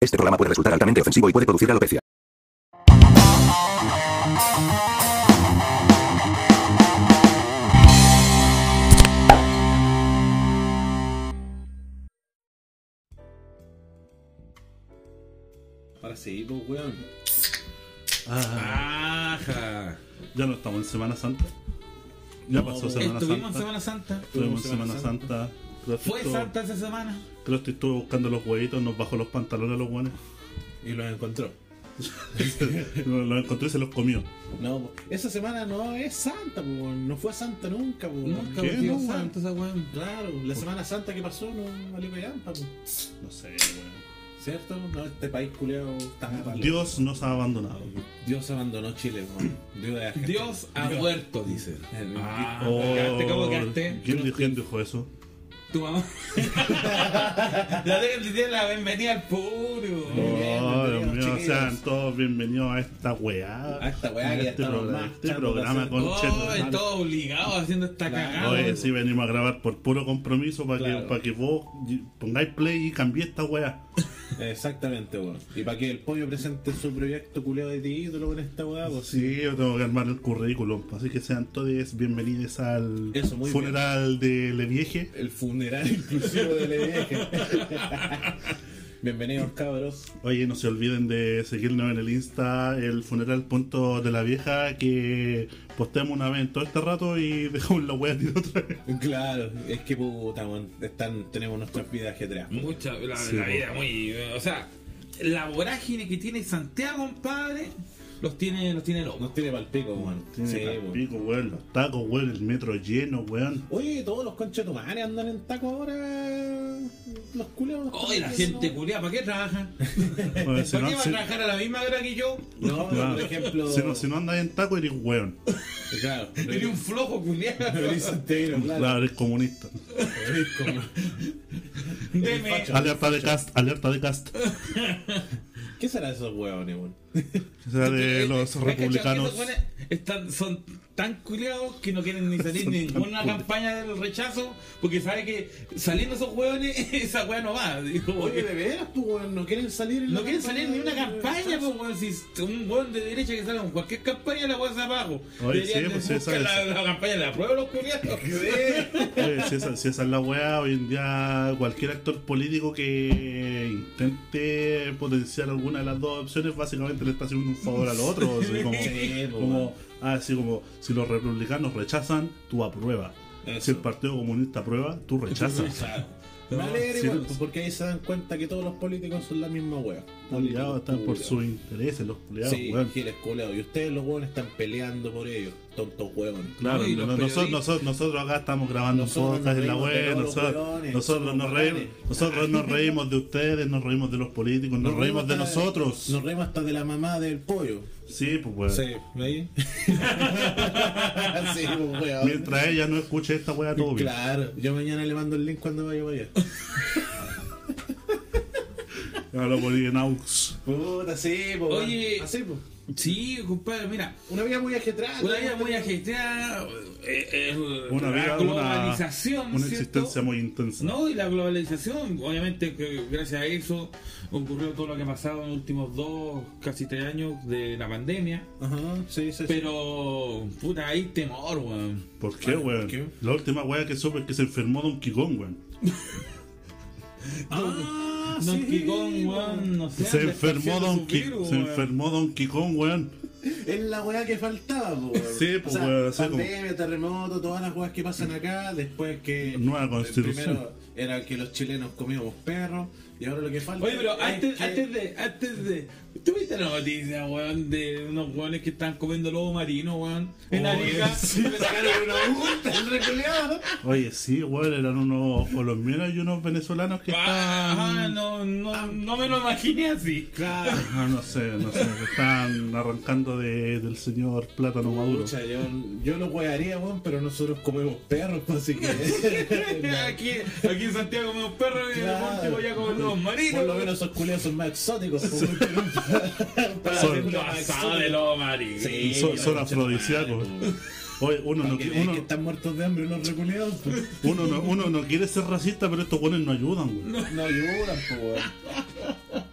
Este programa puede resultar altamente ofensivo y puede producir alopecia. Ahora sí, pues, weón. Ajá. ya no estamos en Semana Santa. Ya pasó Semana Estuvimos en Santa. Semana Santa. Estuvimos en Semana Santa. Fue Santa esa semana. Creo que estuve buscando los huevitos, nos bajó los pantalones a los guanes. Y los encontró. los encontré y se los comió. No, po. esa semana no es Santa, pues, weón. No fue Santa nunca, weón. Nunca ¿Qué? No, Santa esa weón. Claro, la Semana Santa que pasó no valió callampa. No sé, weón. ¿Cierto? No, este país culeado está malo. Dios nos ha abandonado. Dios abandonó Chile, weón. Dios. Dios ha muerto, dice. Ah, Oh, quedaste como quedaste. ¿quién, dijo, quién dijo eso? Tu mamá. la de que tiene la bienvenida al público. Oh, Dios mío, chiquillos. sean todos bienvenidos a esta weá. A esta weá que ya este, estamos programa, más este programa con Oh, todo obligado haciendo esta Claro. cagada. Oye, sí, venimos a grabar por puro compromiso para Claro. que, para que vos pongáis play y cambiéis esta weá. Exactamente, weón. Y para que el pollo presente su proyecto culeado de título con esta weá, pues Sí, yo tengo que armar el currículum. Así que sean todos bienvenidos al Eso, muy funeral de Levieje. El funeral inclusivo de la vieja. Bienvenidos, cabros. Oye, no se olviden de seguirnos en el Insta, el funeral punto de la vieja, que posteamos una vez en todo este rato y dejamos la wea tirada otra vez. Claro, es que puta, weón, están, tenemos nuestras vidas ajetreadas. Mucha, la, Sí, la vida muy. O sea, la vorágine que tiene Santiago, compadre, los tiene, los tiene locos. Nos tiene pa'l pico, weón. Tiene Sí, pal weón. pico, weón, los tacos, weón, el metro lleno, weón. Oye, todos los conchetumares andan en taco ahora. Los culeos. Oye, la gente culiada, ¿para qué trabajan? Si ¿Para no, qué va a trabajar a la misma hora que yo? No, claro, por ejemplo. si no, si no andas en taco, eres weón. Claro, Tiene un flojo Santiago, claro. Claro, eres comunista. Eres como- Deme. Alerta de cast, alerta de cast. ¿Qué será esos huevones, weón? O sea, de los ¿Has cachado que republicanos. están- son tan culiados que no quieren ni salir tan ninguna culiados. campaña del rechazo porque sabe que saliendo esos hueones esa hueá no va. Digo, Oye, de veras, pues, weón, no quieren salir en no quieren salir ni una de- campaña, pues. Si un hueón de derecha que salga con cualquier campaña, la hueá se abajo. Oye, sí, de pues, buscar esa la, campaña de la prueba los culiados. Oye, si, esa, si esa es la weá, hoy en día cualquier actor político que intente potenciar alguna de las dos opciones, básicamente le está haciendo un favor al otro. Como, Sí, pues, como, así como si los republicanos rechazan, tú apruebas. Eso. Si el Partido Comunista aprueba, tú rechazas. Me alegra Sí, igual, pues. porque ahí se dan cuenta que todos los políticos son la misma wea. Ya están por Políticos sus intereses, los culiados, Sí, weón. giles culeados. Y ustedes los huevones están peleando por ellos, tontos huevones. Claro, No, nosotros, nosotros, nosotros acá estamos grabando un Nosotros podcast nos en la web, nosotros, nosotros, nos reímos, nosotros nos reímos de ustedes, nos reímos de los políticos, nos, reímos de nosotros. Nos reímos hasta de la mamá del pollo. Sí, pues weón. Sí, ahí. sí, pues, weón. Mientras ella no escuche esta weá, todo bien. Claro, yo mañana le mando el link cuando vaya para allá. Ahora por ahí en aux. Puta, sí, pues. Oye. Así, pues. Sí, compadre, mira. Una vida muy ajetreada. Una vida muy ajetreada, eh, eh, Una la vida, globalización, una, existencia muy intensa. No, y la globalización, obviamente que gracias a eso ocurrió todo lo que ha pasado en los últimos dos, casi tres años de la pandemia. Ajá, sí, sí. sí. Pero, puta, hay temor, weón. ¿Por qué, Ah, ¿por weón? La última weá que supe es que se enfermó Don Kikón, weón. Ah, Don sí, Kikón, weón, no sé. Se enfermó Don virus, se weón. enfermó Don Kikón, weón. Es la weá que faltaba, po, weón. Sí, pues, o sea, weón, como- Pandemia, terremoto, todas las weas que pasan acá, después que. Nueva constitución. Primero era que los chilenos comíamos perros, y ahora lo que falta. Oye, pero es antes, que- antes de, antes de, ¿tuviste la noticia, weón, de unos weones que están comiendo lobo marino, weón? En Oye, Arica. sí, me sacaron una multa, el reculeado. Oye, sí, weón, eran unos colombianos y unos venezolanos que Ah, estaban... no, no, no me lo imaginé así. Claro. Ah, no sé, no sé, que están arrancando de, del señor Plátano Maduro. Pucha, yo, yo lo wearía, weón, pero nosotros comemos perros, pues, así que. aquí, aquí en Santiago comemos perros y Claro. de último ya comemos lobos marinos. Por lo menos esos culeos son más exóticos. pues, weón, Son-. Sí, Son- son afrodisíacos. Oye, uno no, uno, que están muertos de hambre los reculeados, pues. uno, no, uno no quiere ser racista, pero estos buenos no ayudan, weón. No ayudan, pues.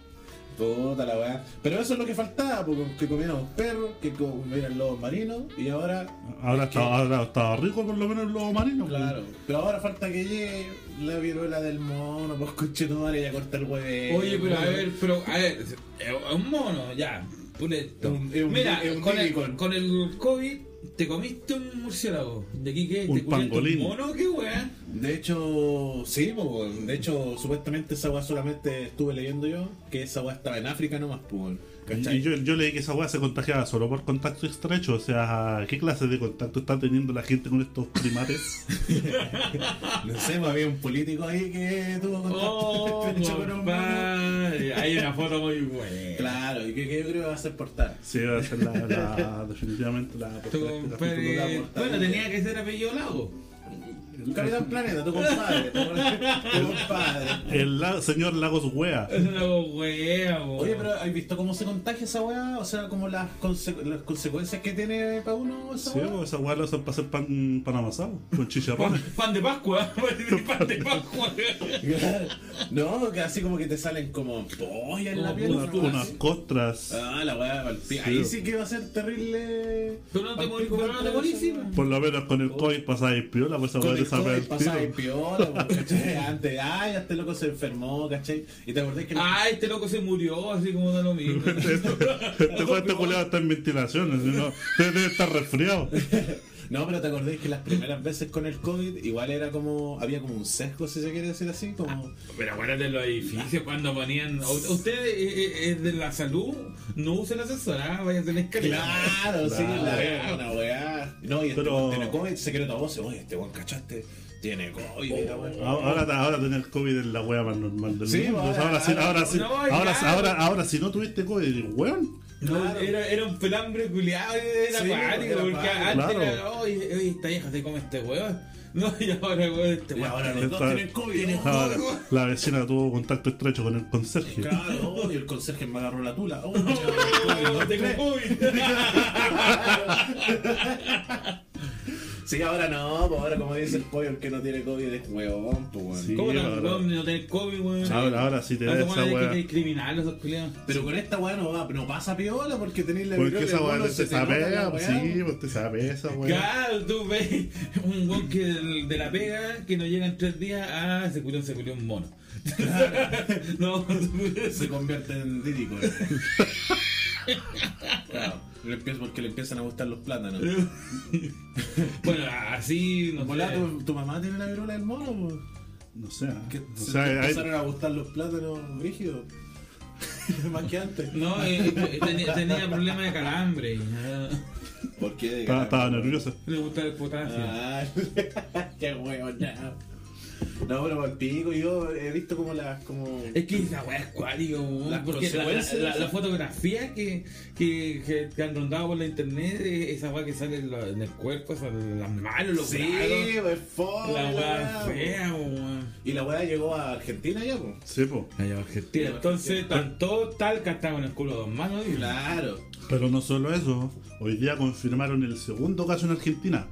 Puta la weá. Pero eso es lo que faltaba, porque que comiéramos perros, que comieran lobos marinos, y ahora. Ahora está, ahora estaba rico por lo menos el lobo marino. pues. Claro, pero ahora falta que llegue la viruela del mono, pues coche tu madre ya corta el hueve. Oye, pero a ver, pero a ver, es un mono, ya. puleto. Un- es un- Mira, es un con, el, con el COVID te comiste un murciélago. ¿De aquí qué? Un ¿Te pangolín. un mono? ¿Qué weá? De hecho, sí, pues, de hecho, supuestamente esa weá solamente estuve leyendo yo, que esa weá estaba en África nomás, pues. ¿Cachai? Y yo, yo leí que esa weá se contagiaba solo por contacto estrecho. O sea, ¿qué clase de contacto está teniendo la gente con estos primates? No sé, pues, había un político ahí que tuvo contacto Oh, estrecho con un. Hay una foto muy buena. Claro, y que, que yo creo que va a ser portada. Sí, va a ser la, la- definitivamente la portada este. Bueno, tenía que ser apellido Lago. Capitán Planeta, tu compadre, tu, compadre. El la- señor Lagos Wea. Es una wea, bo. Oye, pero ¿has visto cómo se contagia esa weá? O sea, como las, conse- las consecuencias que tiene para uno esa Sí, weá. pues esa weá lo hacen para hacer pan, pan amasado, con Pan, chicharrones. pan de Pascua. pan de Pascua. No, que así como que te salen como pollas en la piel. Una- unas así. costras. Ah, la weá pa'l pi- Sí. Ahí sí que va a ser terrible. Pero no te morís, no te morís, sí. Por lo menos con el COVID y piola, pues esa Con weá el te sabe COVID el pasaba en tiro. piola, ¿cachai? Antes, ay, este loco se enfermó, ¿cachai? Y te acordás que. Ah, este loco se murió, así como da lo mismo. Este juego este culiado está en ventilación, así, ¿no? debe estar resfriado. No, pero te acordás que las primeras veces con el COVID, igual era como. Había como un sesgo, si se quiere decir así, como. Pero acuérdate los edificios cuando ponían. Usted eh, eh, es de la salud, no use el ascensor, ah, vaya a tener escalera. Claro, sí, la weá, una weá. No, y este Pero- tiene COVID, secreto a voces. Oye, este weón, ¿cachaste? Tiene COVID, mira, weón. Ahora, ahora tener COVID es la wea más normal del Sí, mundo. ahora- ahora, sí, ahora, sí, no, ahora, ahora, ahora, si no tuviste COVID, weón. No, Claro. era, era un pelambre culiado, era Sí, acuático, era porque antes Claro. era, oye, oye, esta vieja se come este weón. No, y ahora, weón, este Y weón. ahora los dos tienen COVID. la vecina tuvo contacto estrecho con el conserje. Claro, oh, y el conserje me agarró la tula. Oh, No tengo COVID. Sí, ahora no, pues ahora como dice el pollo, el que no tiene COVID es huevón, pues weón. Sí. ¿Cómo no, ahora- weón, no tener COVID, weón? Ahora, ahora sí te da esa wea. que discriminar esos culiados. Pero con esta weá no, va, no pasa piola porque tenéis la Porque esa weá te sapea, weá. sí, pues te sapea esa weá. Claro, tú ves un weón que del- de la pega que no llega en tres días, ah, se culió, se culió un mono. no, Se convierte en dídico. claro, porque le empiezan a gustar los plátanos. bueno, así, no sé. tu, tu mamá tiene la viruela del mono, pues. No sé. Que O se sea, te hay- empezaron a gustar los plátanos rígidos. Más que antes. No, eh, eh, tenía, tenía problemas de calambre. ¿Por qué? estaba, nerviosa. Le gustaba el potasio. Ah, qué huevo, ya. No, pero al pico yo he visto como las. Como... Es que esa weá es cuático, porque la, la, fotografía que, que, que, que han rondado por la internet, eh, esa weá que sale en, la- en el cuerpo, esa- las manos, los Sí, pues fome. la weá es fea, weón. Y la weá llegó a Argentina ya, pues. Sí, pues. Allá Argentina. Entonces, tanto tal que hasta con el culo de dos manos. y- Claro. Pero no solo eso, hoy día confirmaron el segundo caso en Argentina.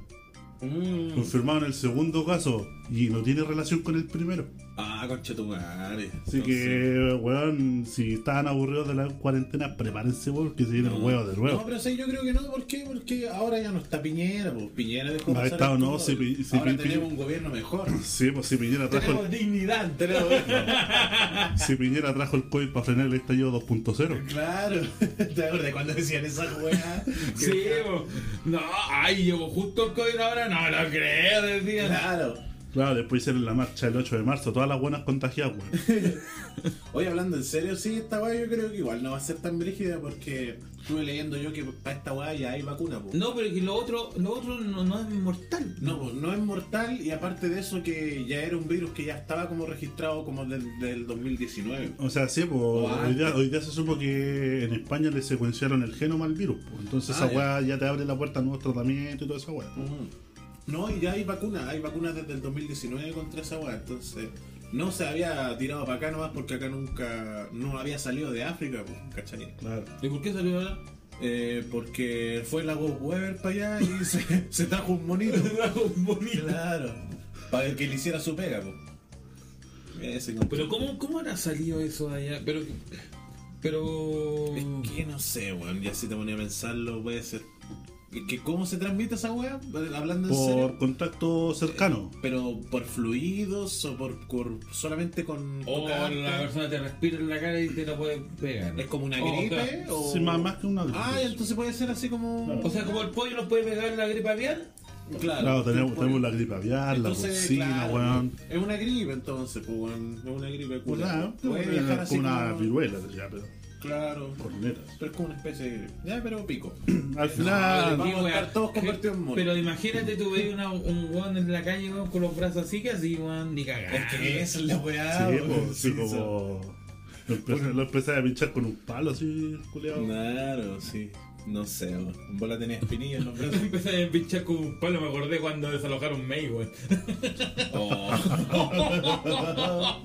Mm. Confirmaron el segundo caso y no tiene relación con el primero. Ah, concha tu madre. Así No sé. que, weón, si estaban aburridos de la cuarentena, prepárense, weón, que se viene el huevo de No, nuevo. pero sí, yo creo que no. ¿Por qué? Porque ahora ya no está Piñera, pues. Piñera dejó Ha pasar estado, no, si Pi- si Ahora Pi- tenemos un gobierno mejor. Sí, pues si Piñera trajo tenemos el, dignidad, tenemos. si Piñera trajo el COVID para frenar el estallido 2.0. claro. ¿Te acuerdas cuando decían esa weá? Sí, bo. no, ay, llegó justo el COVID ahora, no lo creo, decían. Claro. Claro, después hicieron la marcha el 8 de marzo, todas las buenas contagiadas, weón. Oye, hablando en serio, sí, esta weá yo creo que igual no va a ser tan brígida porque estuve leyendo yo que para esta weá ya hay vacuna, pues. No, pero que lo otro, lo otro no, no es mortal. No, pues no es mortal y aparte de eso que ya era un virus que ya estaba como registrado como del, del 2019. O sea, sí, pues hoy día, hoy día se supo que en España le secuenciaron el genoma al virus, pues. Entonces Ah, esa ya. weá ya te abre la puerta a nuevos tratamientos y toda esa weá. Ujú. No, y ya hay vacunas, hay vacunas desde el 2019 contra esa weá, entonces no se había tirado para acá nomás porque acá nunca, no había salido de África, pues, ¿cachai? Claro. ¿Y por qué salió ahora? Eh, porque fue la Ghost Weber para allá y se, se trajo un monito. bonito. claro. Para que le hiciera su pega, pues. Ese Pero ¿cómo, ¿cómo habrá salido eso de allá? Pero Pero. Es que no sé, weón. Ya si te ponía a pensarlo, puede ser. Que ¿Cómo se transmite esa weá? Hablando en Por serio. contacto cercano. Pero por fluidos o por, por- solamente con. O tocarte? la persona te respira en la cara y te la puede pegar. ¿Es como una O, gripe? claro. O... Sí, más, más que una gripe. Ah, entonces puede ser así como. O sea, como el pollo nos puede pegar la gripe aviar. Claro, Claro, tenemos, por- tenemos la gripe aviar, la porcina, claro, weón. Es una gripe entonces, pues, weón. Es una gripe O culia. sea, Puede viajar así como una como- viruela, ya, pero Claro. corneta. Pero es como una especie de. Ya, pero pico. Al final, vamos a weón. estar todos convertidos en monos. Pero imagínate tú veis una- un weón en la calle weón, con los brazos así que así, weón, ni cagar. Es que esa es la weá. sí, weón. sí, Sí, eso. como. Lo empecé, lo empecé a pinchar con un palo así, culiado. Claro, sí. No sé, weón. En bola tenía espinillas en los brazos. Empecé a pinchar con un palo, me acordé cuando desalojaron May, weón. Oh.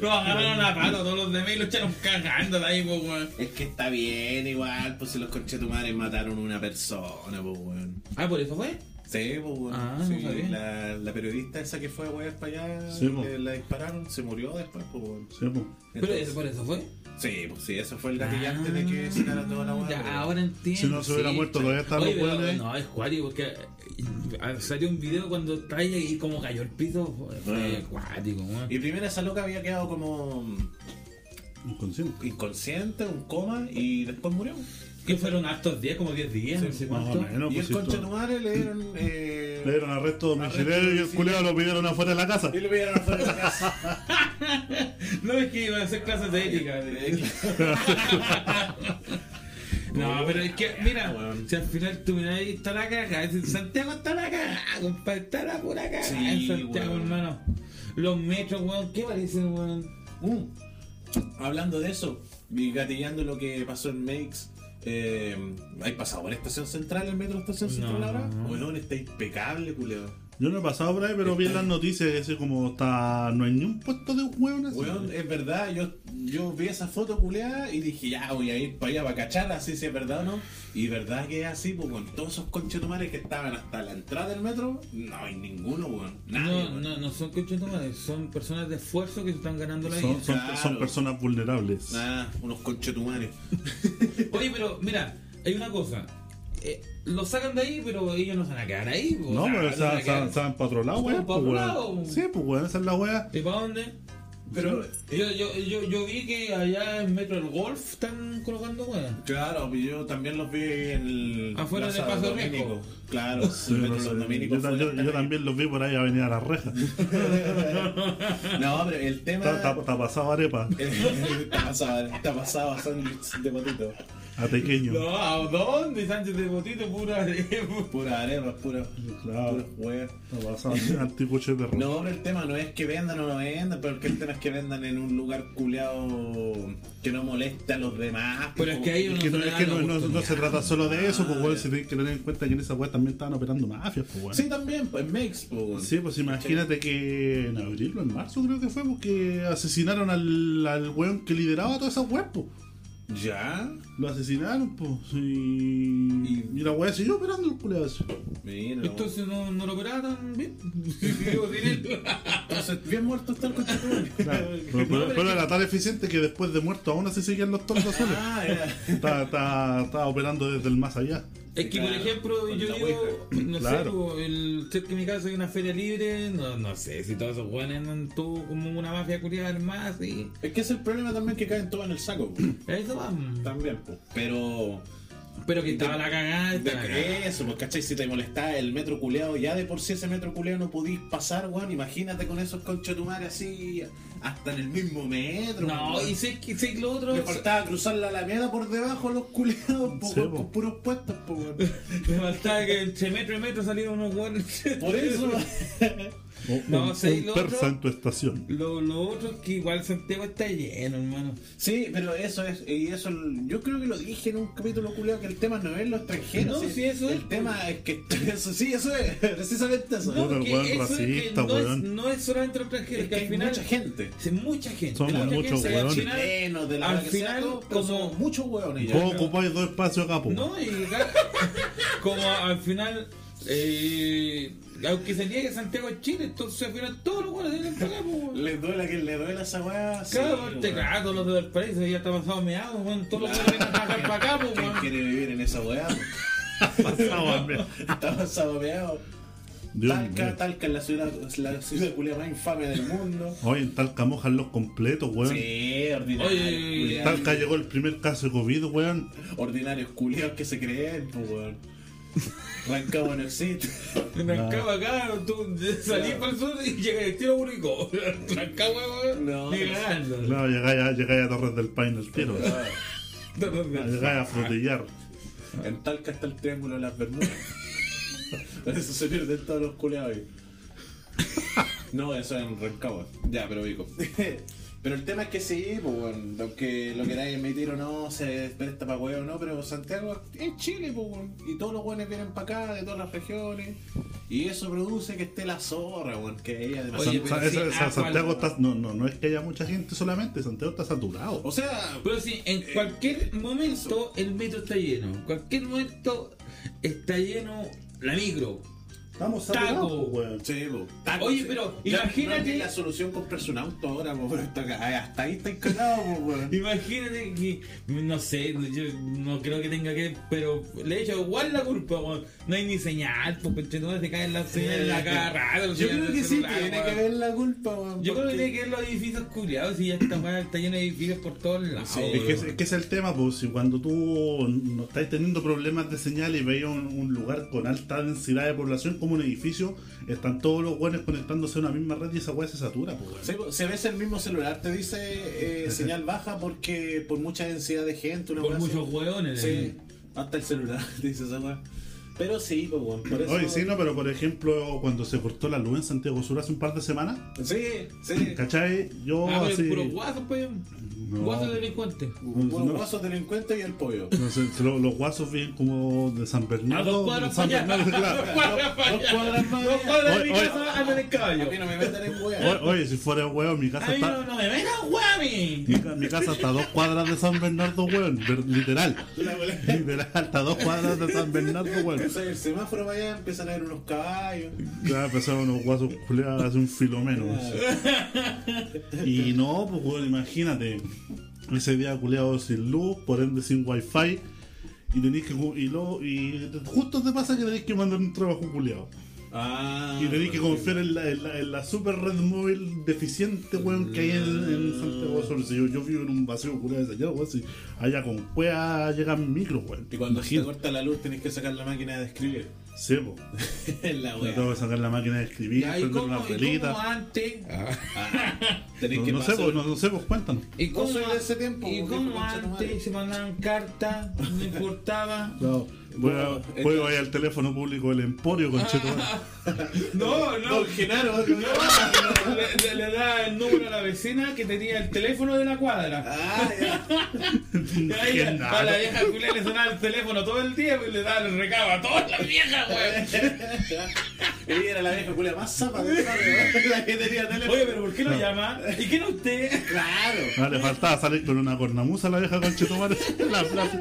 Lo agarraron a palo, todos los de May lo echaron cagando de ahí, weón. Es que está bien, igual, pues si los conchetumares mataron a una persona, pues weón. Ah, por eso fue. Sí, pues. Ah, no Sí, sabía. la, la periodista esa que fue a wear para allá, Sí, que la dispararon, se murió después, pues weón. Sí. Pero eso, por eso fue. Sí, pues sí, eso fue el gatillante de que se cara toda la weá. Ya, ahora entiendo. Si no se hubiera muerto, todavía Oye, los pero, weones. No, es cuático, porque eh, salió un video cuando está y como cayó el piso. Fue, Ah. cuático. Y primero esa loca había quedado como Inconsciente. inconsciente, un coma, y después murió. Que fueron hartos días, como 10 días, Sí, no sé menos, y el pues tu madre le dieron. Eh, Le dieron arresto domiciliario y el culiado lo pidieron afuera de la casa. y le pidieron afuera de la casa. No es que iban a hacer clases de ética. No, pero es que, mira, Weón. si al final tú miras ahí está la caga, en Santiago está la caga, compadre, está la pura caga Sí, en Santiago, weón. hermano. Los metros, weón, ¿qué parecen, weón? Uh, hablando de eso, y gatillando lo que pasó en Makes. Eh, ¿Hay pasado por Estación Central, el metro Estación Central No. ahora? Weón, está impecable, culeo. Yo no he pasado por ahí, pero vi en las noticias ese como está. No hay ni un puesto de hueón así. Weón, es verdad, yo, yo vi esa foto culeada y dije, ya voy a ir para allá para cachar, así si es verdad o no. Y verdad que es así, pues con todos esos conchetumares que estaban hasta la entrada del metro, no hay ninguno, weón. Nadie, No, weón. no, no son conchetumares, son personas de esfuerzo que se están ganando la vida. son, son, Claro. son personas vulnerables. Ah, unos conchetumares. Oye, pero mira, hay una cosa. Eh, lo sacan de ahí, pero ellos no se van a quedar ahí. po. No, O sea, pero no se van se para otro lado, weón. otro pues, lado. Sí, pues weón, esa es la wea. ¿Y para dónde? Pero, Yo, yo, yo, yo vi que allá en Metro del Golf están colocando weón. claro, yo también los vi en el. Afuera Plaza de Paso Domínico. Claro, Sí, no sé. Yo, también los vi por ahí a venir a la reja. No, pero el tema. Está, está, está pasado arepa, está pasado, está pasado sándwich de potito. A pequeño. No, ¿a dónde? Sánchez de Botito, pura. Pura arepa, pura. Claro. Pura pasado anticucho de perro. No, pero el tema no es que vendan o no vendan, pero el, tema es que vendan en un lugar culeado que no moleste a los demás. Pero es que ahí Es uno que, no, es que no, no- no se trata solo de eso, pues weón, ya. se tiene que tener en cuenta que en esa weá también estaban operando mafias, pues weón. Sí, también, pues makes, pues. Sí, pues imagínate que en abril o en marzo creo que fue, porque asesinaron al, al weón que lideraba todas esas weas, pues. ¿Ya? Lo asesinaron, pues. Y, y la wea siguió operando el culeado. ese. Mira. Entonces no, no lo operaban tan bien. Entonces, bien muerto está el conchetumare. Claro, pero, pero- pero era tan eficiente que después de muerto aún así seguían los tordos azules. Ah, era. Estaba, estaba- estaba operando desde el más allá. Es que, por ejemplo, yo digo, no Claro. sé, el cerca de mi casa hay una feria libre, no, no sé si todos esos buenos andan todos como una mafia curiosa más y Es que es el problema también que caen todos en el saco. pues. eso vamos. También, pues. Pero. Pero que estaba la cagada, estaba la cagada. De eso, pues, ¿cachai? Si te molestaba el metro culeado, ya de por sí ese metro culeado no podís pasar, weón. Imagínate con esos conchetumares así, hasta en el mismo metro. No, y sé que sé que lo otro. Le faltaba cruzar la alameda por debajo a los culeados, po, Sí, con puros puestos, po. Me faltaba que entre metro y metro salieron unos. Por eso. O- No, un, sí, un lo persa otro- en tu estación. Lo, lo otro es que igual Santiago está lleno, hermano. Sí, pero eso es, y eso, yo creo que lo dije en un capítulo culeado que el tema no es los extranjeros. No, sí, eso el es, tema es que, eso, sí, eso es, precisamente eso. No, el que weón eso es que racista, no, es, no es solamente los extranjeros, es que que al hay final. mucha gente. Sí, mucha gente. Somos muchos gente, al final- Chilenos, de la al hora que sea, final, todo, pero como- somos muchos hueones. Vos ocupáis dos espacios acá, po. No, y como al final eh, aunque se niegue Santiago es Chile, entonces al final todos los buenos tienen que pagar, pues, weón. Le duele a quien le duele a esa weá. Claro, weón. claro, todos los de Valparaíso ya está pasado meado, weón. Todos los buenos trabajar para acá, pues, ¿Quién weón. quiere vivir en esa weá? Hombre. Estaba saboreado. Dios Talca, mío. Talca es la ciudad, la ciudad culia más infame del mundo. Hoy en Talca mojan los completos, weón. Sí, ordinario. Oye. Talca llegó el primer caso de COVID, weón. Ordinarios culiados que se creen, pues weón. Rancagua no existe. Rancagua acá, tú salís para el sur y llegas al tiro único. Rancagua, weón. No. Claro, llegáis a, Torres del Paine el tiro. Llegáis a frutillar. En Talca está el triángulo de las Bermudas. Por eso se pierden todos los culiados ahí. No, eso es en Rancagua. Ya, pero ubico. Pero el tema es que sí, pues bueno, aunque lo queráis emitir o no, se presta para huevo o no, pero Santiago es Chile, pues bueno, y todos los buenos vienen para acá, de todas las regiones, y eso produce que esté la zorra, bueno, que ella de Oye, San- pero sí, esa- ah, Santiago está. No, no, no es que haya mucha gente solamente, Santiago está saturado. O sea, Pero sí, en cualquier momento el metro está lleno. En cualquier momento está lleno la micro. Estamos Taco. saturados, weón. Sí. Taco, Oye, sí. pero imagínate- no la solución comprarse un auto ahora, pero hasta, ahí está encagado, po, weón. Imagínate que, no sé, yo no creo que tenga que, pero le he hecho igual la culpa, weón. No hay ni señal, porque no se caen las señales en la los Yo creo que sí tiene que ver la culpa, weón. Yo creo que tiene que ver los edificios culiados y ya está, está lleno de edificios por todos lados. Sí, Es que, es weón. que es el tema, pues si cuando tú no estáis teniendo problemas de señal y veis un, un lugar con alta densidad de población como un edificio, están todos los buenos conectándose a una misma red y esa weá se satura, pues. Sí, po, si ves el mismo celular, te dice eh, señal baja porque por mucha densidad de gente, una Por así. muchos hueones. Sí, hasta el celular, te dice esa weá. Pero sí, pues, weón. Por eso... Oye, sí, no, pero por ejemplo, cuando se cortó la luz en Santiago Sur hace un par de semanas, Sí, sí. ¿cachai? Yo Ah, pero así. puro guasos, pues. No. Guasos delincuentes. No. guasos delincuentes y el pollo. No sé, lo- los guasos vienen como de San A Bernardo. dos cuadras de San para allá. Bernardo, claro. Dos cuadras para Dos allá. cuadras más Dos allá. cuadras de mi casa andan en caballo. A mí no me meten en weá. Oye, si fuera huevo, mi casa A mí no, está. no me metas, guami. Mi, mi casa está a dos cuadras de San Bernardo, weón. ver- Literal. Literal, está a dos cuadras de San Bernardo, weón. El semáforo para allá, empiezan a ver unos caballos. Ya empezaron unos guasos culeados hace un filomeno. Y no, pues weón, imagínate. Ese día culeado sin luz, por ende sin wifi. Y tenéis que. Y, lo, y justo te pasa que tenéis que mandar un trabajo culeado. Ah. Y tenéis que confiar en la, en la, en la super red móvil deficiente, weón, que hay en, en Santiago Sur. Si yo, yo vivo en un vacío culeado de allá, weón. Si allá con cuea llega mi micro, weón. Y cuando se te corta la luz, tenés que sacar la máquina de escribir. Sí, po. La weá. tengo que sacar la máquina de escribir, Ya, ¿y prender cómo, una y velita. antes? Tenés No, que no sé, pues, no, no sé, pues cuéntanos. ¿Y cómo, sois de ese tiempo, ¿Y cómo antes se mandaban cartas? No importaba. No, voy a, Bueno, voy entonces- a ir al teléfono público del Emporio, concheto. No, no. Don Genaro, No, le, le- le da el número a la vecina que tenía el teléfono de la cuadra. Ah, ya. Qué a, la vieja culia le sonaba el teléfono todo el día y le daba el recado a todas las viejas, güey. Ella era la vieja culia más zapa de la que tenía teléfono. Oye, pero ¿por qué lo llama? ¿Y quién es usted? Claro. Ah, le faltaba salir con una cornamuza a la vieja conchetumare en la plaza.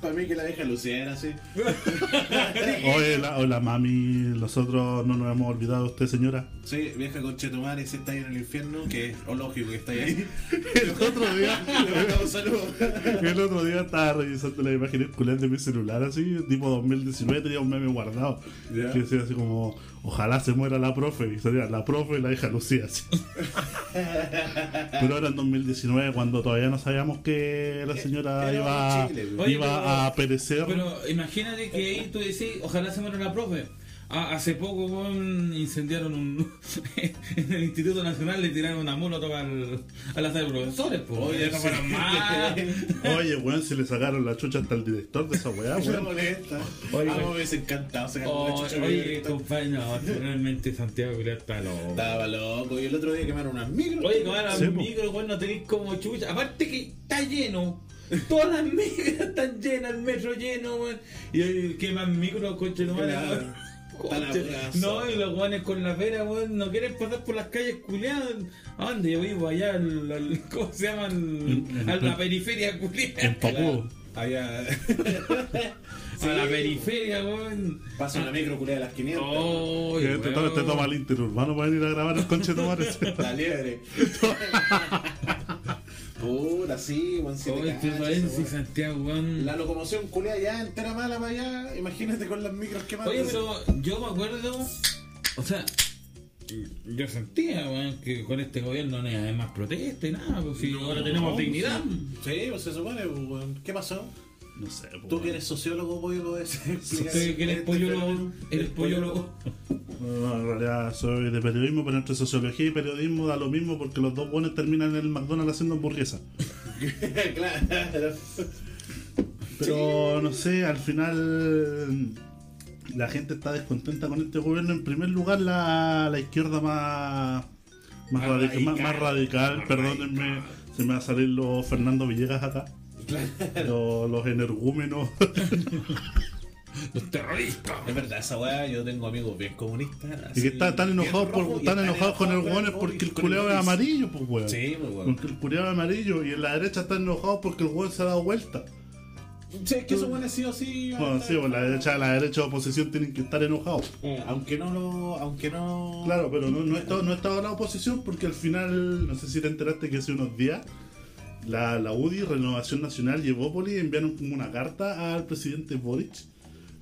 Para mí que la vieja Lucía era así. Oye, la, hola mami, nosotros no nos hemos olvidado de usted, señora. Sí, vieja conchetumare, si está ahí en el infierno, que es o lógico que está ahí. El otro día, Le mandamos un saludo. el otro día estaba revisando las imágenes culiadas de mi celular, así, tipo 2019, tenía un meme guardado. Que decía así como, ojalá se muera la profe. Y salía la profe y la hija Lucía, así. Pero era en 2019, cuando todavía no sabíamos que la señora Era iba, Chile, Oye, iba a perecer. Pero imagínate que ahí tú decís, ojalá se muera la profe. Ah, hace poco incendiaron un. en el Instituto Nacional le tiraron una molotov al, a la sala de profesores, pues. Oye, no fueron más. Oye, weón, si le sacaron la chucha hasta el director de esa weá, Me weón. molesta. Oye, Ah, oye. me encantado sacar Oh, chucha oye, no, realmente Santiago Culiao está loco. Estaba loco. Y el otro día quemaron unas micros. Oye, como era Sí, un po. micro, weón, no tenéis como chucha. Aparte que está lleno. Todas las micros están llenas, el metro lleno, weón. Y hoy queman micros, coche no Claro. No, y los guanes con la pera, weón, no quieren pasar por las calles culiadas. ¿A dónde yo vivo? Allá, al, al- ¿cómo se llama? Al- a la periferia culiada. En Papudo. Allá. A la periferia, weón. Pasa una micro culia de las 500. Oh, te, to- te toma el interurbano para venir a grabar el conche de. La liebre. Puta, sí, weón. si Oye, te parece. Santiago, weón. La locomoción culia ya entera mala para allá. Imagínate con las micros quemadas. Oye, pero yo me acuerdo, o sea, yo sentía, weón, que con este gobierno no hay más protesta y nada, pues si ahora tenemos dignidad. Sí, pues se supone, pues, weón. ¿Qué pasó? No sé, po, Tú que eres sociólogo, pollo, podés explicar Usted que eres este pollo, eres pollo. No, en realidad soy de periodismo, pero entre sociología y periodismo da lo mismo porque los dos buenos terminan en el McDonald's haciendo hamburguesa. claro. Pero no sé, al final la gente está descontenta con este gobierno. En primer lugar, la, la izquierda más, más, radica- más- radical. más radical, Más perdónenme, se me va a salir los Fernando Villegas acá. Los, los energúmenos. Los terroristas. Es verdad, esa weá, yo tengo amigos bien comunistas. y así, que está- están bien enojados, por, están enojados con el weón porque el culeado es amarillo, pues weón. Sí, pues weón. Porque el culeado es amarillo y en la derecha están enojados porque el weón se ha dado vuelta. Sí, es que eso bueno sí o sí. Bueno, sí, pues la derecha, la derecha de oposición tienen que estar enojados. Aunque no lo. Aunque no. Claro, pero no, no, he estado, no he estado en la oposición porque al final, no sé si te enteraste que hace unos días, la, la UDI, Renovación Nacional y Evópolis enviaron como una carta al presidente Boric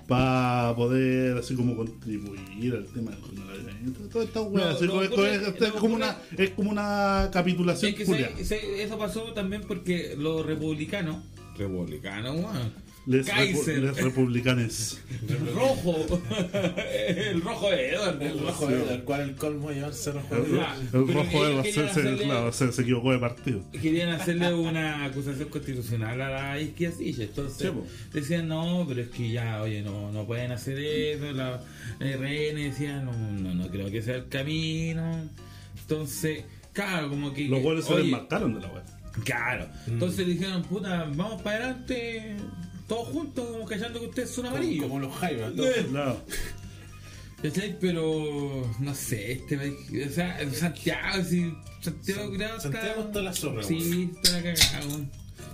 para poder así como contribuir al tema del coronavirus. Toda esta weá, No, así no como- es, ocurre- es- es no como una, es como una capitulación Es que se- se- eso pasó también porque los republicanos, republicanos, weón, Les, repu- Kaiser, les republicanes. el rojo, el rojo de Edward, El rojo Sí. Edward, ¿cuál el colmo de llevarse rojo El, Edward? el Pero rojo ellos Edward se, hacerle- claro, se- se equivocó de partido. querían hacerle una acusación constitucional a la izquierdilla. Entonces Sí, decían, no, pero es que ya, oye, no, no pueden hacer eso. La RN decía, no, no, no creo que sea el camino. Entonces, claro, como que. Los goles se desmarcaron de la web. Claro. Entonces dijeron, puta, vamos para adelante, todos juntos, como callando que ustedes son amarillos. Como los Jaivas. Eh, Claro. Pero no sé, este país, o sea, Santiago, si Santiago creo Santiago está la zorra, Sí, está la cagada,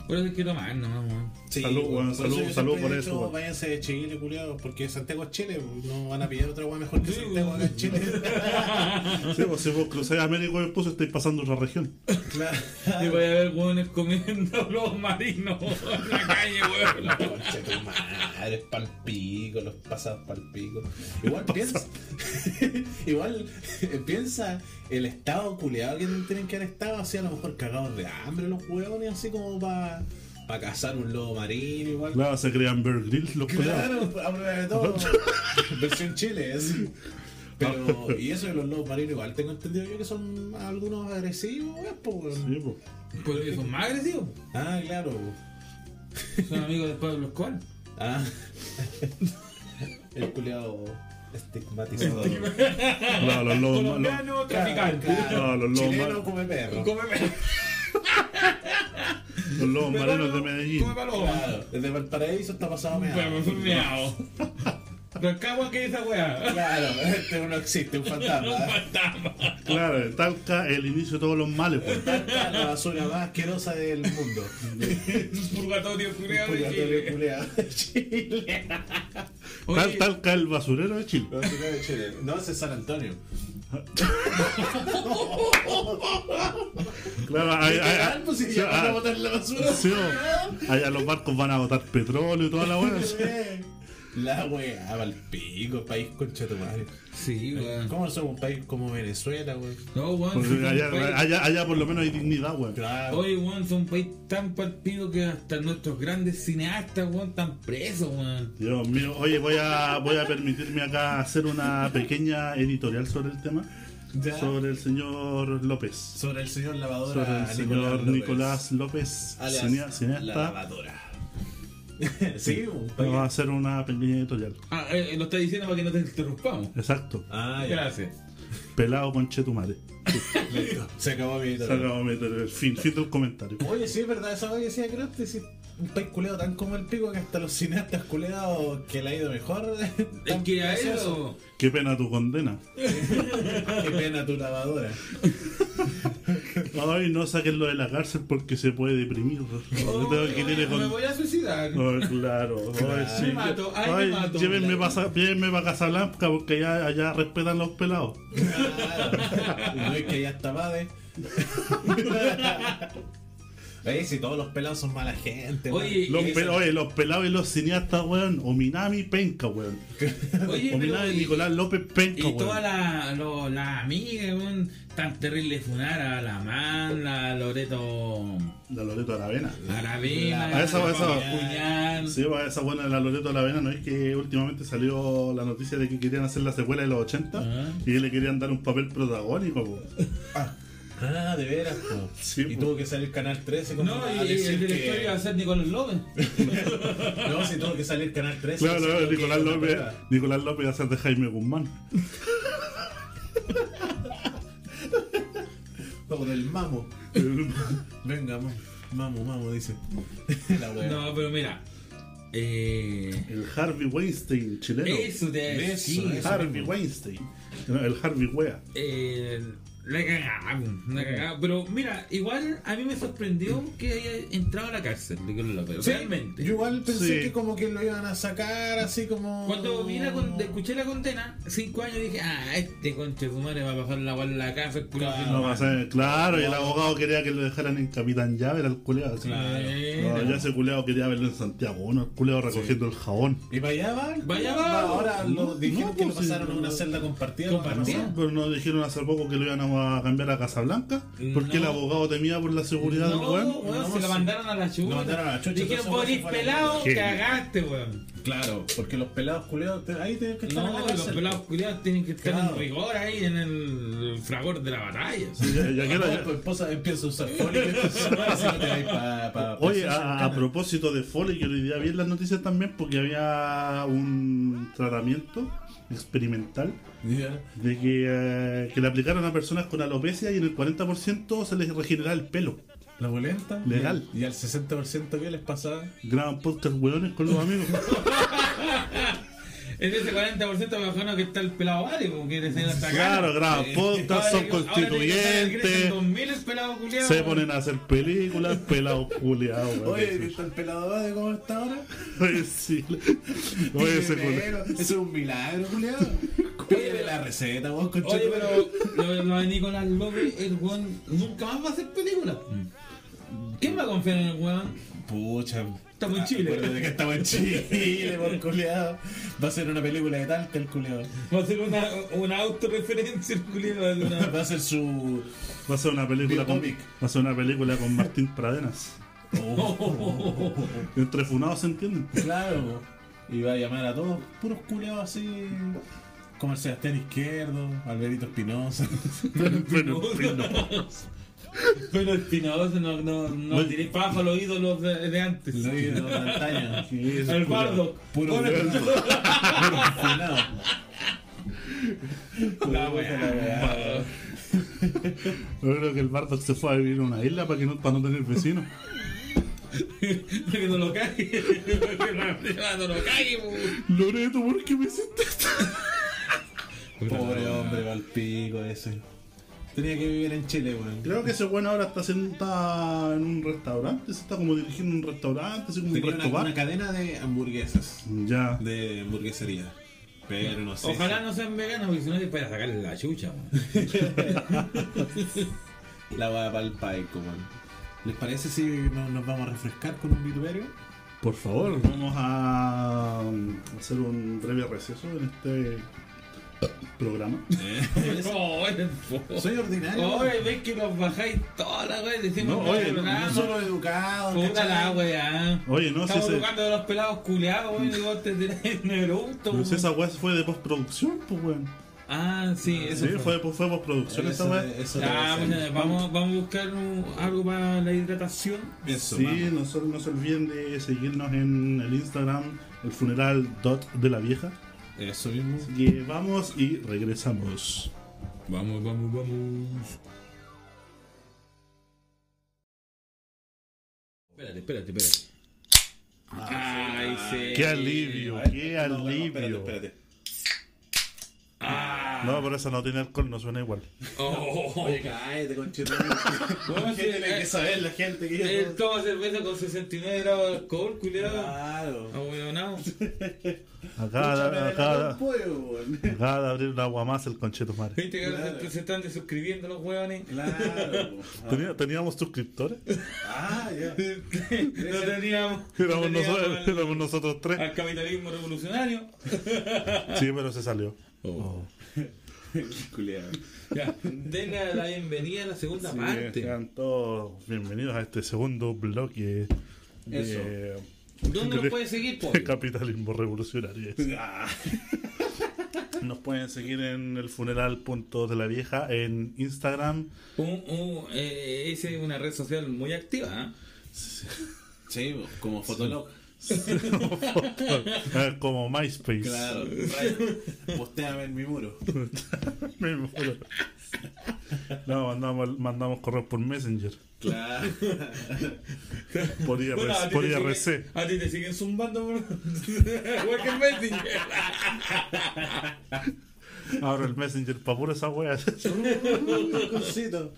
weón. Por eso quiero más, no, weón. Sí, Salud, por weón, salud, salud por eso, dicho, weón. Váyanse de Chile, culiados, porque Santiago es Chile, no van a pillar otra weá mejor que Sí, Santiago acá en Chile. Sí, pues si vos cruzáis América y después estáis pasando otra región. claro. Y voy a ver weones comiendo los marinos en la calle, weón. Concha tu madre, palpico, los pasados palpico. Igual piensa, igual eh, piensa el estado culiado que tienen que haber estado así a lo mejor cagados de hambre los huevones, así como para pa cazar un lobo marino igual. Claro, se crean Bear Grylls los. Claro, a prueba de todo. Versión Chile, así. Pero, y eso de los lobos marinos, igual tengo entendido yo que son algunos agresivos, weón. Sí, pues. Son más agresivos. Ah, claro. Son amigos de Pablo Escobar. Ah. El culiado estigmatizado. Claro, los lobos. Colombiano, traficante. No, los lobos Chileno malos. come perro. Come Los lobos marinos de Medellín. Come paloma. Claro, desde Valparaíso está pasado meado. Miau. Rancagua, ¿qué es esa weá? Claro, este no existe, un Un fantasma. fantasma. Claro, Talca el inicio de todos los males, pues. Talca, la basura más asquerosa del mundo. Purgatorio culiado de Purgatorio Chile. culiado. Chile. Tal, Oye, Talca el basurero de Chile. Basura de Chile. No, ese es San Antonio. Claro, hay, hay- pues si a botar la basura. sí, allá los barcos van a botar petróleo y toda la buena. La wea, va al pico, país concha tu madre. Sí, weón. ¿Cómo somos un país como Venezuela, weón? No, weón. Porque un allá, país- allá, allá por lo menos hay dignidad, weón. Claro. Oye, weón, son un país tan palpido que hasta nuestros grandes cineastas, weón, están presos, weón. Dios mío, oye, voy a, voy a permitirme acá hacer una pequeña editorial sobre el tema, Ya. sobre el señor López, Sobre el señor lavadora sobre el señor López. Nicolás López, La cineasta. lavadora. sí, un país. Vamos a hacer una pequeña editorial. Ah, eh, lo está diciendo para que no te interrumpamos. Exacto. Ah, ya. Gracias. Pelado con Chetumare. Listo. Se acabó mi Se editorial. acabó meter el fin, fin del comentario. Oye, sí, es verdad, esa vez que decía Croste, sí, un país culeado tan como el pico que hasta los cineastas culeados que le ha ido mejor. Es que a eso. Qué pena tu condena. Qué pena tu lavadora. Ay, no saquenlo de la cárcel porque se puede deprimir. Oh, Tengo que me con- voy a suicidar. Ay, claro. Ay, sí. Me mato, ay, me Ay, mato. llévenme para pa Casablanca porque allá, allá respetan los pelados. Claro. Y no es que ya está padre. Oye, si todos los pelados son mala gente. Oye. Los, y pe- esa- oye, los pelados y los cineastas, weón. Ominami penca, weón. Oye, Ominami pero y- Nicolás López penca, Y weón. todas las las amigas, weón, tan terrible funar a la Man, la Loreto La Loreto Aravena. Aravena, A esa- a esa-. Sí, pues, esa buena de la Loreto Aravena, ¿no es que últimamente salió la noticia de que querían hacer la secuela de los 80 Ah. y que le querían dar un papel protagónico? Ah, de veras. po. Sí, y po. tuvo que salir Canal 13 como No, a y, el director que- iba a ser Nicolás López. No, si tuvo que salir Canal 13. Claro, claro, que Nicolás López, puta. Nicolás López va a ser de Jaime Guzmán. Como del mamo. Venga, mamo. Mamo, mamo, dice. la wea. No, pero mira. Eh, El Harvey Weinstein chileno. eso te Eso, eso. Harvey Weinstein. No, El Harvey Wea. La cagamos, la cagamos. Pero mira, igual a mí me sorprendió que haya entrado a la cárcel Nicolás López. Sí, Realmente. Yo igual pensé Sí. que como que lo iban a sacar así como. Cuando vi la con- escuché la condena, cinco años dije, ah, este conche de su madre va a pasar la guarda en la casa, Claro. No, va a ser- claro, y el abogado quería que lo dejaran en Capitán Llave, era el culeado. así. Claro. No, ya ese culeado quería verlo en Santiago, uno, el culeado recogiendo el jabón. ¿Y para allá va? Vaya va. Ahora lo dijeron No, que lo pues, sí, pasaron a una celda compartida. Compartida. ¿no? Pero nos dijeron hace poco que lo iban a cambiar a Casablanca, porque el abogado temía por la seguridad del No, weón. weón, No, se lo mandaron a la chucha. Lo mandaron a la chucha, Dijeron, la pelado, cagaste, weón. Claro, porque los pelados culeados te- ahí tienen que estar en la los pelados culiados tienen que estar Claro. en rigor ahí en el fragor de la batalla. Ya- No, tu esposa empieza a usar pa- Oye, a, a propósito de Foley, que hoy día vi en las noticias también, porque había un tratamiento experimental De que, eh, que le aplicaron a personas con alopecia y en el 40% se les regeneraba el pelo. ¿La bolenta? Legal. ¿Y al 60% qué les pasaba? Graban podcast hueones con los amigos. En ese 40% me imagino que está el pelado Vale, porque enseñan hasta acá. Claro, graban Eh, podcast, son Ahora constituyentes, crecen 2000 el pelado culiado. se ponen a hacer películas, pelados culiados. weón. Oye, ¿viste el pelado de cómo está ahora? Oye, sí. Oye, ese Eso es un milagro, culiado. Pídele la receta, vos, Oye, pero lo, lo de Nicolás López, el weón nunca más va a hacer película. ¿Quién va a confiar en el weón? Pucha. Estamos en Chile. Acuérdate que estamos en Chile, por culiado. Va a ser una película de tal que el culiado. Va a ser una, una autorreferencia el culiado. va a ser una- Va a ser su. Va a ser una película con, Biopic. va a ser una película con Martín Pradenas. Entre funados se entienden. Claro. Y va a llamar a todos puros culiados así. Como el Sebastián Izquierdo, Alberito Espinosa. Pero, pero, pero- Pero Espinosa no, no, no tiréis paja a los ídolos de, de antes. Lo vi de antaño. Sí, El bardo. Puro Puro- funado. La weá. Yo creo que el Bardock se fue a vivir en una isla para, que no, para no tener vecinos. que no lo cague. Que no lo cague. Loreto, ¿por qué me hiciste esto? Pobre hombre, palpico ese. Tenía que vivir en Chile, weón. Creo que ese bueno ahora está, haciendo, está en un restaurante, se está como dirigiendo un restaurante, así como un Tenía una, resto una cadena de hamburguesas. Ya. De hamburguesería. Pero no sé. Ojalá no sean veganos, porque si no, para sacarle la chucha. weón. La va para el paico, weón. ¿Les parece si no- nos vamos a refrescar con un vituperio? Por favor, vamos a hacer un breve receso en este programa. Oh, Soy ordinario. Oye, ves que los bajáis toda la wea decimos No, oye, el No solo educado, Puta la wea. Oye, no, si, Estamos ese, educando de los pelados culiados, weón, y vos te tirás en pero si esa weá fue de postproducción, pues weón. Ah, sí, eso Sí, fue. fue, fue postproducción esa debe pues, vamos, vamos a buscar un- algo para la hidratación. Eso, Sí, vamos. no, se- no se olviden de seguirnos en el Instagram, el funeral dot de la vieja. Eso mismo. Que vamos y regresamos. Vamos, vamos, vamos. Espérate, espérate, espérate. Ay, sí. Qué alivio, ver, qué no, no, no, alivio. espérate, espérate. Ah. No, pero esa no tiene alcohol, no suena igual. Oh. Oye, cállate, ¿Qué sí, tiene eh, que saber la gente que Él toma cerveza con 69 grados de alcohol, culiado. Claro. Ahueonado. Acaba, de- acaba, de- de abrir una agua más el concheto madre. Viste que ahora Claro. se, se están desuscribiendo los hueones. Claro. Tenía- teníamos suscriptores. Ah, ya. no teníamos, Éramos teníamos nosotros, al, éramos nosotros tres. al capitalismo revolucionario. Sí, pero se salió. Culeado. Ya, denle la bienvenida a la segunda Sí, parte. sean todos bienvenidos a este segundo bloque de, Eso. ¿Dónde de- nos puede seguir, Pollo? capitalismo revolucionario. Ah, Nos pueden seguir en el funeral punto de la vieja en Instagram. Un, un, eh, esa es una red social muy activa. sí, como Fotolog. Como MySpace. Claro. Ray, Postéame en mi muro. Me muero. No, mandamos, mandamos correos por Messenger. Claro. Por IRC. Bueno, a ti por te IRC. siguen- a ti te siguen zumbando por igual que el Messenger. Ahora el Messenger para pura esa wea. Cosito.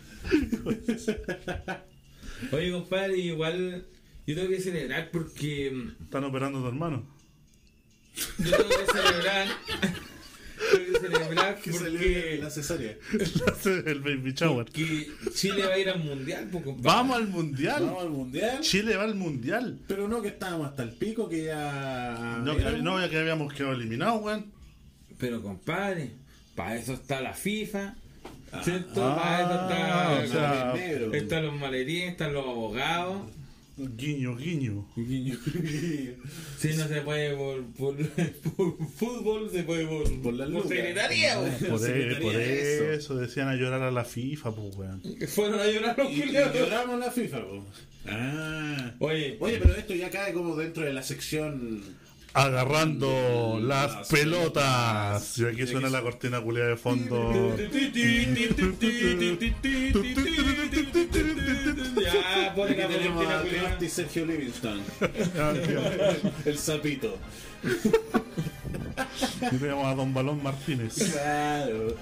Oye, compadre, igual yo tengo que celebrar porque mm, Están operando a tu hermano. yo tengo que celebrar tengo que celebrar Que porque la cesárea. el baby shower. que Chile va a ir al mundial, compadre. Vamos al mundial. Vamos al mundial. Chile va al mundial. Pero no que estábamos hasta el pico, que ya. No, que, no, ya que habíamos quedado eliminados, weón. Pero compadre, para eso está la FIFA, ¿cierto? Ah, para eso está, o sea, negro. están los maleríes, están los abogados. Guiño, guiño. Si no se puede por, por, por fútbol, se puede por, Por la secretaría. güey. Por, Secretaría por eso. eso decían a llorar a la FIFA, pues, weón. Fueron a llorar los culiados. lloramos la FIFA, po. Ah. Oye, Oye, pero esto ya cae como dentro de la sección. Agarrando las, Las pelotas. Y aquí suena la cortina culiada de fondo. Ya, pone la tenemos cortina, a culiao. Krusty Sergio Livingston. El sapito. Y tenemos a Don Balón Martínez. Claro.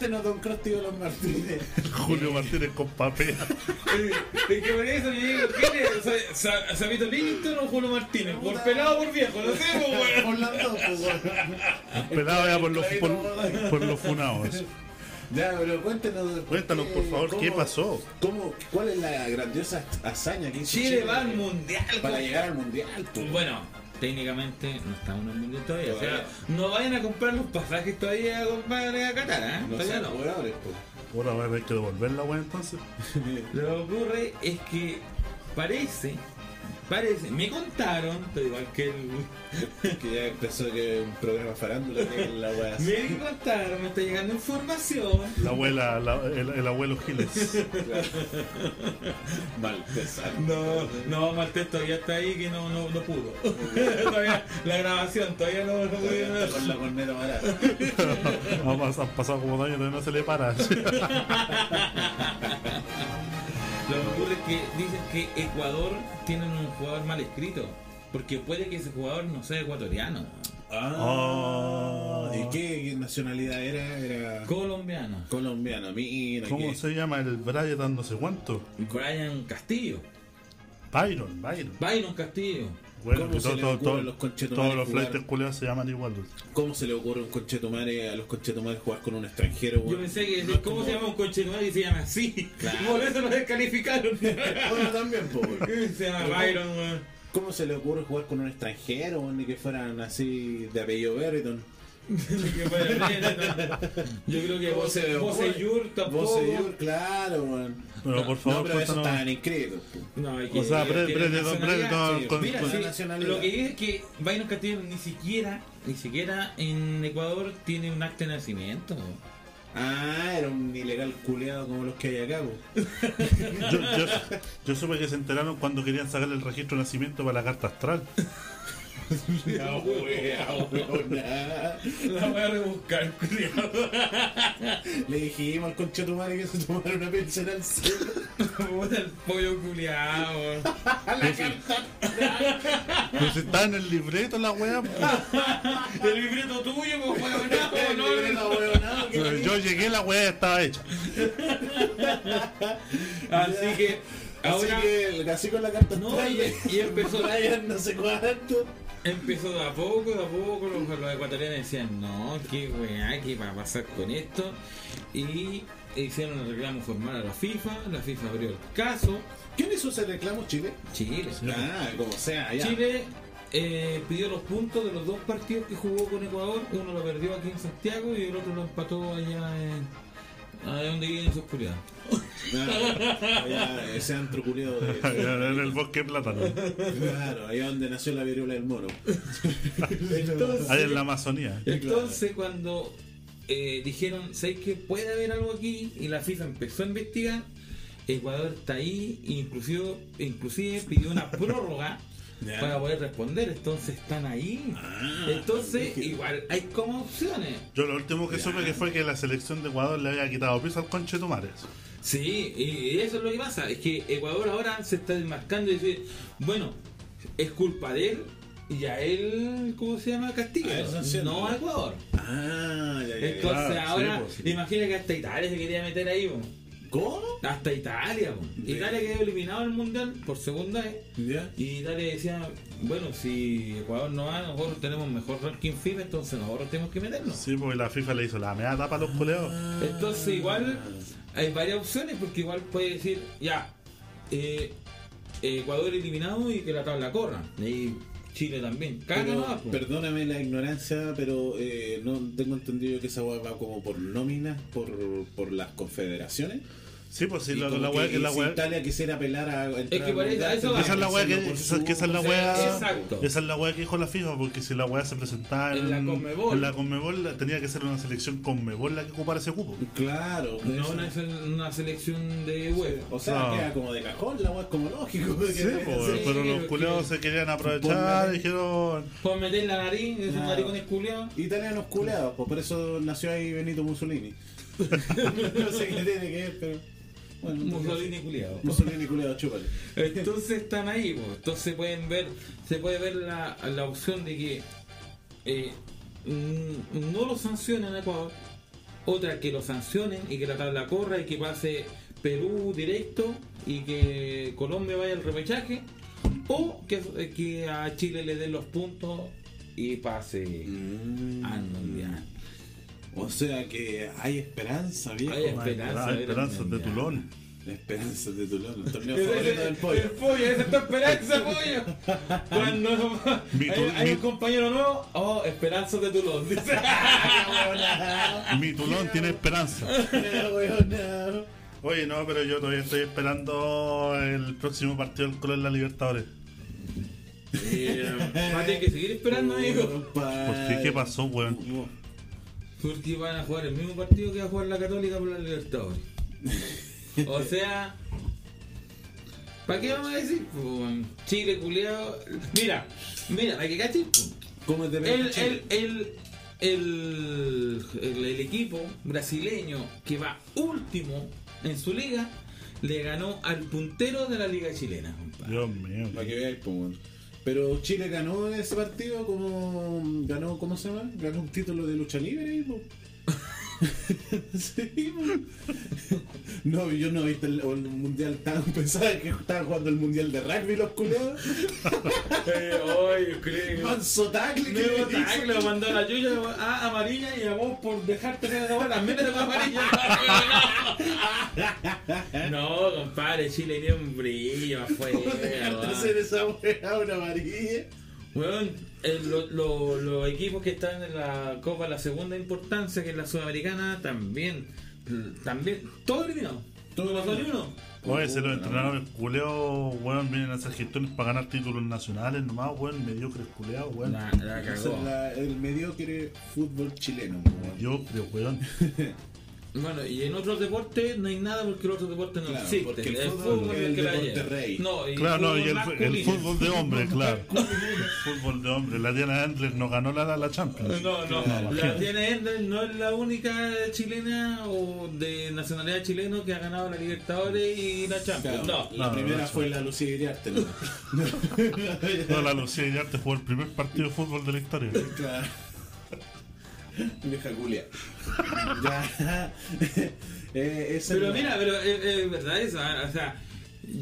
Cuéntenos, don los Martínez. Julio Martínez con papel. Es que por eso yo digo, ¿quién es? Sa- Sa- ¿Sabito Livingston o Julio Martínez? ¿Por pelado o por viejo? No sé, pues. Por las dos, pues. Pelado ya por los, por, por los funados. Ya, pero cuéntenos. Cuéntanos, por favor, ¿qué pasó? Cómo, ¿Cuál es la grandiosa hazaña que hizo Chile va al mundial. para llegar al mundial? pues? Bueno, técnicamente no estamos en el mundial todavía. O sea, no vayan a comprar los pasajes todavía, compadre, a Qatar, ¿eh? no Todavía no. pues. Ahora va a haber que devolver la wea entonces. Lo que ocurre es que parece, parece, me contaron, pero igual que el. que ya empezó que un programa farándula que la wea. Me contaron, me está llegando información. La abuela, la- el, el abuelo Giles. No, no, Martés todavía está ahí que no, no, no pudo. todavía, la grabación todavía no, no pudo. Con la corneta barata. Vamos, han pasado como dos años y no se le para. Lo que ocurre es que dicen que Ecuador tiene un jugador mal escrito. Porque puede que ese jugador no sea ecuatoriano, Ah, ¿y qué, qué nacionalidad era? Era colombiano. colombiano. Mira, ¿Cómo que- se llama el Brian no sé cuánto? Brian Castillo. Byron, Byron. Byron Castillo. Bueno, ¿Cómo que se todo- le todo- todo- los todos los flights culiados se llaman igual. ¿Cómo se le ocurre a un conchetumare, a los conchetumares jugar con un extranjero? Yo pensé que No ¿cómo como- se llama un conchetumare y se llama así? Claro. Por eso lo descalificaron. Bueno, también, po, weón. se llama Pero Byron, weón. ¿Cómo se le ocurre jugar con un extranjero, weón, Ni que fueran así de apellido Berriton? Yo creo que ¿Cómo vos se? Yur tampoco. Vos, claro, weón. Pero por favor, no, pero eso estaban inscritos. po. No, hay que, O sea, pre- pre- Mira, lo que dice es que Byron Castillo ni siquiera, ni siquiera en Ecuador tiene un acta de nacimiento. Ah, era un ilegal culeado como los que hay acá. Yo, yo, yo supe que se enteraron cuando querían sacarle el registro de nacimiento para la carta astral. La wea, weona. La voy a rebuscar, culiao. Le dijimos al conchetumare que se tomara una pensión al cielo. Puta el pollo culiao. Pero si está en el libreto la wea. pues. El libreto tuyo, pues, weón, no, El weonado, Yo llegué, la weá estaba hecha. Así que ahora Así que así con la carta no, y, y empezó Ryan no sé cuánto. Empezó de a poco, de a poco, los, los ecuatorianos decían, no, qué weá, qué va a pasar con esto. Y hicieron el reclamo formal a la FIFA, la FIFA abrió el caso, ¿Quién hizo ese reclamo, Chile? Chile. Ah, como sea, ya. Chile eh, pidió los puntos de los dos partidos que jugó con Ecuador, uno lo perdió aquí en Santiago y el otro lo empató allá en... Allá donde vive en su oscuridad. Ah, allá, ese antro culiado de. en el bosque plátano. Claro, allá donde nació la viruela del mono. Entonces, Ahí en la Amazonía. Entonces cuando eh, dijeron, ¿sabéis que puede haber algo aquí? Y la FIFA empezó a investigar, Ecuador está ahí, inclusive, inclusive pidió una prórroga Para poder responder, entonces están ahí. Ah, entonces dije- igual hay como opciones. Yo lo último que supe que fue que la selección de Ecuador le había quitado piso al conche de Tumares. Sí, y eso es lo que pasa, es que Ecuador ahora se está desmarcando y dice, bueno, es culpa de él y a él, ¿cómo se llama? Castiga, A él sanciona. no a Ecuador. Ah, ya, ya. Entonces Claro, sí, ahora, pues, sí. imagina que hasta Italia se quería meter ahí, po. ¿Cómo? hasta Italia. Italia quedó eliminado del mundial por segunda vez. Y Italia decía, bueno, si Ecuador no va, nosotros tenemos mejor ranking FIFA, entonces nosotros tenemos que meternos. Sí, porque la FIFA le hizo la media tapa a los culeos. Entonces igual hay varias opciones porque igual puede decir, ya, eh, Ecuador eliminado y que la tabla corra. Y Chile también. Caga Pero, perdóname la ignorancia, pero eh, no tengo entendido que esa weá va como por nóminas, por, por las confederaciones. Sí, pues sí, Y la, la que weá que la si weá. Italia quisiera apelar a Es que al por eso-. Esa es la weá que, esa, su- que esa es la weá. Exacto. Esa es la weá que dijo la FIFA, porque si la weá se presentaba en, En la Conmebol. en la Conmebol, tenía que ser una selección Conmebol la que ocupara ese cupo. Claro. No una, una selección de web. O sea, No. queda como de cajón, la weá es como lógico. Sí, pues, sí, pero los culeos se querían aprovechar y dijeron. Por meter la nariz, esos Claro. maricones culiados. Italianos culeados, pues por eso nació ahí Benito Mussolini. no sé qué tiene que ver, pero. Bueno, Mussolini culiado. Mussolini culeado, chúpale. Entonces están ahí, pues. entonces pueden ver, se puede ver la, la opción de que eh, no lo sancionen a Ecuador, otra que lo sancionen y que la tabla corra y que pase Perú directo y que Colombia vaya al repechaje, o que, que a Chile le den los puntos y pase Mm. al mundial. O sea que hay esperanza, viejo. Hay esperanza, "Ah, era esperanzas de mundial". Tulón. La esperanza de Tulón, el torneo Ese- favorito ese- del pollo. El pollo, esa es tu esperanza, pollo. Cuando Mi hay, tu- hay mi- un compañero nuevo, oh, esperanza de Tulón. Dice. Mi Tulón tiene esperanza. No, weón, no. Oye, no, pero yo todavía estoy esperando el próximo partido del Colo en la Libertadores. Eh, a tener que seguir esperando, amigo. ¿Por qué? ¿Qué pasó, weón? Porque van a jugar el mismo partido que va a jugar la Católica por la Libertadores. O sea, ¿para qué vamos a decir? Pues, Chile, culiado. Mira, mira, para que caches. pues, ¿Cómo te el, el, el, el, el- el equipo brasileño que va último en su liga le ganó al puntero de la liga chilena, compadre. Dios mío. Para que veáis, pues. Pero Chile ganó ese partido como ganó, ¿cómo se llama? Ganó un título de lucha libre y, po. Sí. No, yo no he visto el, el mundial tan pensaba que estaban jugando el mundial de rugby los culeados. Manso tackle, que Nuevo le hizo. tackle, lo mandó a Yuya a amarilla y a vos por dejarte de la bola, también te amarilla. no, compadre, Chile tiene un brillo afuera. Dejarte weón. hacer esa una amarilla. Weón, el- lo- lo- los equipos que están en la Copa, la segunda importancia, que es la Sudamericana, también, también, todo eliminado. Todo pasó ni uno. Oye, se los entrenadores culeos, weón, vienen a hacer gestiones para ganar títulos nacionales nomás, weón, mediocres culeados, weón. La, la cagó. es la- el mediocre fútbol chileno. weón. Mediocre, weón. Bueno, y en otros deportes no hay nada porque los otros deportes no Claro, existen. porque el fútbol es el que la deporte lleva. rey. No, y Claro, no, y el, el fútbol de hombre, claro. fútbol de hombre. La Diana Andler no ganó la, la Champions. No, no, Claro. la Diana Endel no es la única chilena o de nacionalidad chileno que ha ganado la Libertadores y la Champions. Claro, No, la no, primera no, fue la Lucía Iriarte. ¿no? No, la Lucía Iriarte jugó el primer partido de fútbol de la historia. Claro. Vieja culia. ya. eh, esa Pero mira, pero es, es verdad eso, ah, o sea,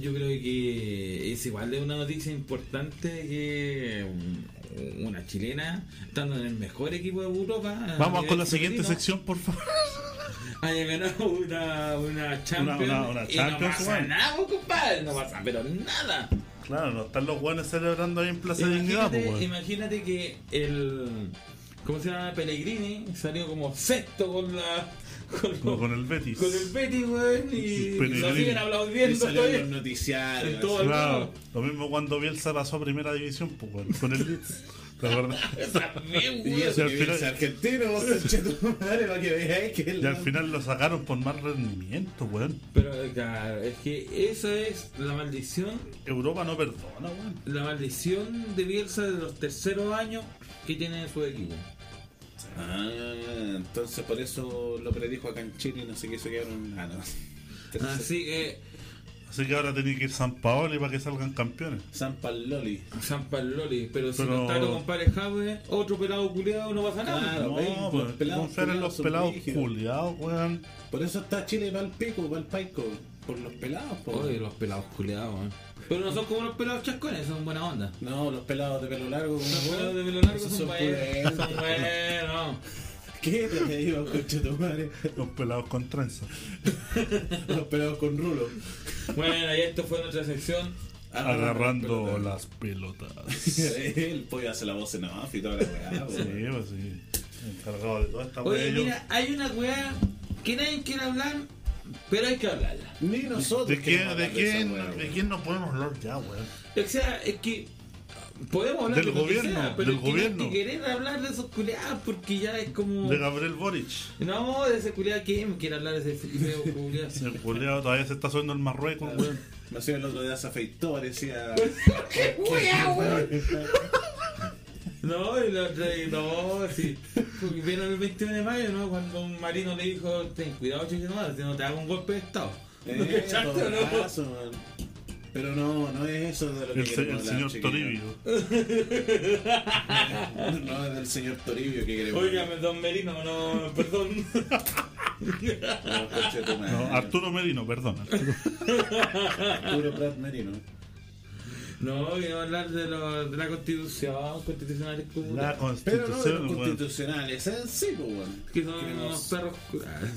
yo creo que es igual de una noticia importante que um, una chilena, estando en el mejor equipo de Europa. Vamos con la siguiente sección, por favor. Haya ganado una, una Champions. una- una y Champions, no pasa nada, pues, compadre, no pasa, pero nada. Claro, no están los guanes celebrando ahí en Plaza de Dignidad, pues, imagínate que el. ¿Cómo se llama? Pellegrini salió como sexto con la. Con, Como con el Betis. con el Betis, weón, y Pellegrini. lo siguen aplaudiendo salió en noticiarios. En todo el- Claro, lo mismo cuando Bielsa pasó a primera división, pues, weón, con el Leeds. ¿Te acuerdas? También, Y eso al que final- argentino, vos, madre, para que veáis que Y al final lo sacaron por más rendimiento, weón. Pero claro, es que esa es la maldición, Europa no perdona, weón. la maldición de Bielsa de los terceros años que tiene su equipo. Ah, entonces por eso lo predijo acá en Chile y no sé qué se quedaron. Ah, no. Así que Así que ahora tiene que ir San Paoli para que salgan campeones. San Paloli. San Paloli, pero si no está tu compadre Jave, otro pelado culiado no pasa nada. Claro. No, pues, que pelados confiar en culiados los pelados culiados, weón. Por eso está Chile para el pico, para el paico. Por los pelados, po. Oye, los pelados culiados, weón. Pero no son como los pelados chascones, son buena onda. No, los pelados de pelo largo. Los pelados de pelo largo son, buenos. Son buenos. ¿Qué te digo, conche tu madre? Los pelados con trenza. Los pelados con rulo. Bueno, y esto fue nuestra sección. Agarrando pelotas. las pelotas. El pollo hace la voz en off y toda la weá. Sí, pues sí. Encargado de toda esta weá. Oye, mira, hay una weá que nadie quiere hablar, pero hay que hablarla. Ni nosotros. ¿De quién, de, quién, ¿De quién no podemos hablar ya, weón? O sea, es que podemos hablar Del de gobierno, sea, pero del no gobierno. que querer hablar de esos culiados porque ya es como. De Gabriel Boric. No, de ese culiado, ¿quién quiere hablar de ese feo culiado? El culiado todavía se está subiendo el Marruecos, weón. Me hacía el otro día se afeitó, weón. No, y la otra, no, sí. Porque vieron el 21 de mayo, ¿no? Cuando un marino le dijo, ten cuidado, chico, no, si no te hago un golpe de estado. Eh, ¿Cachaste o todo no? Pero no, no es eso de lo que El, se- el hablar, señor. Toribio. No es del señor Toribio que queremos Óigame, don Merino, no, perdón. No, conche tu madre. No, Arturo Merino, perdón. Arturo. Arturo Prat Merino. No, quiero hablar de, lo, de la constitución, constitucionales como La Pero no de los constitucionales, en sí, pues, weón. que son Queremos- unos perros.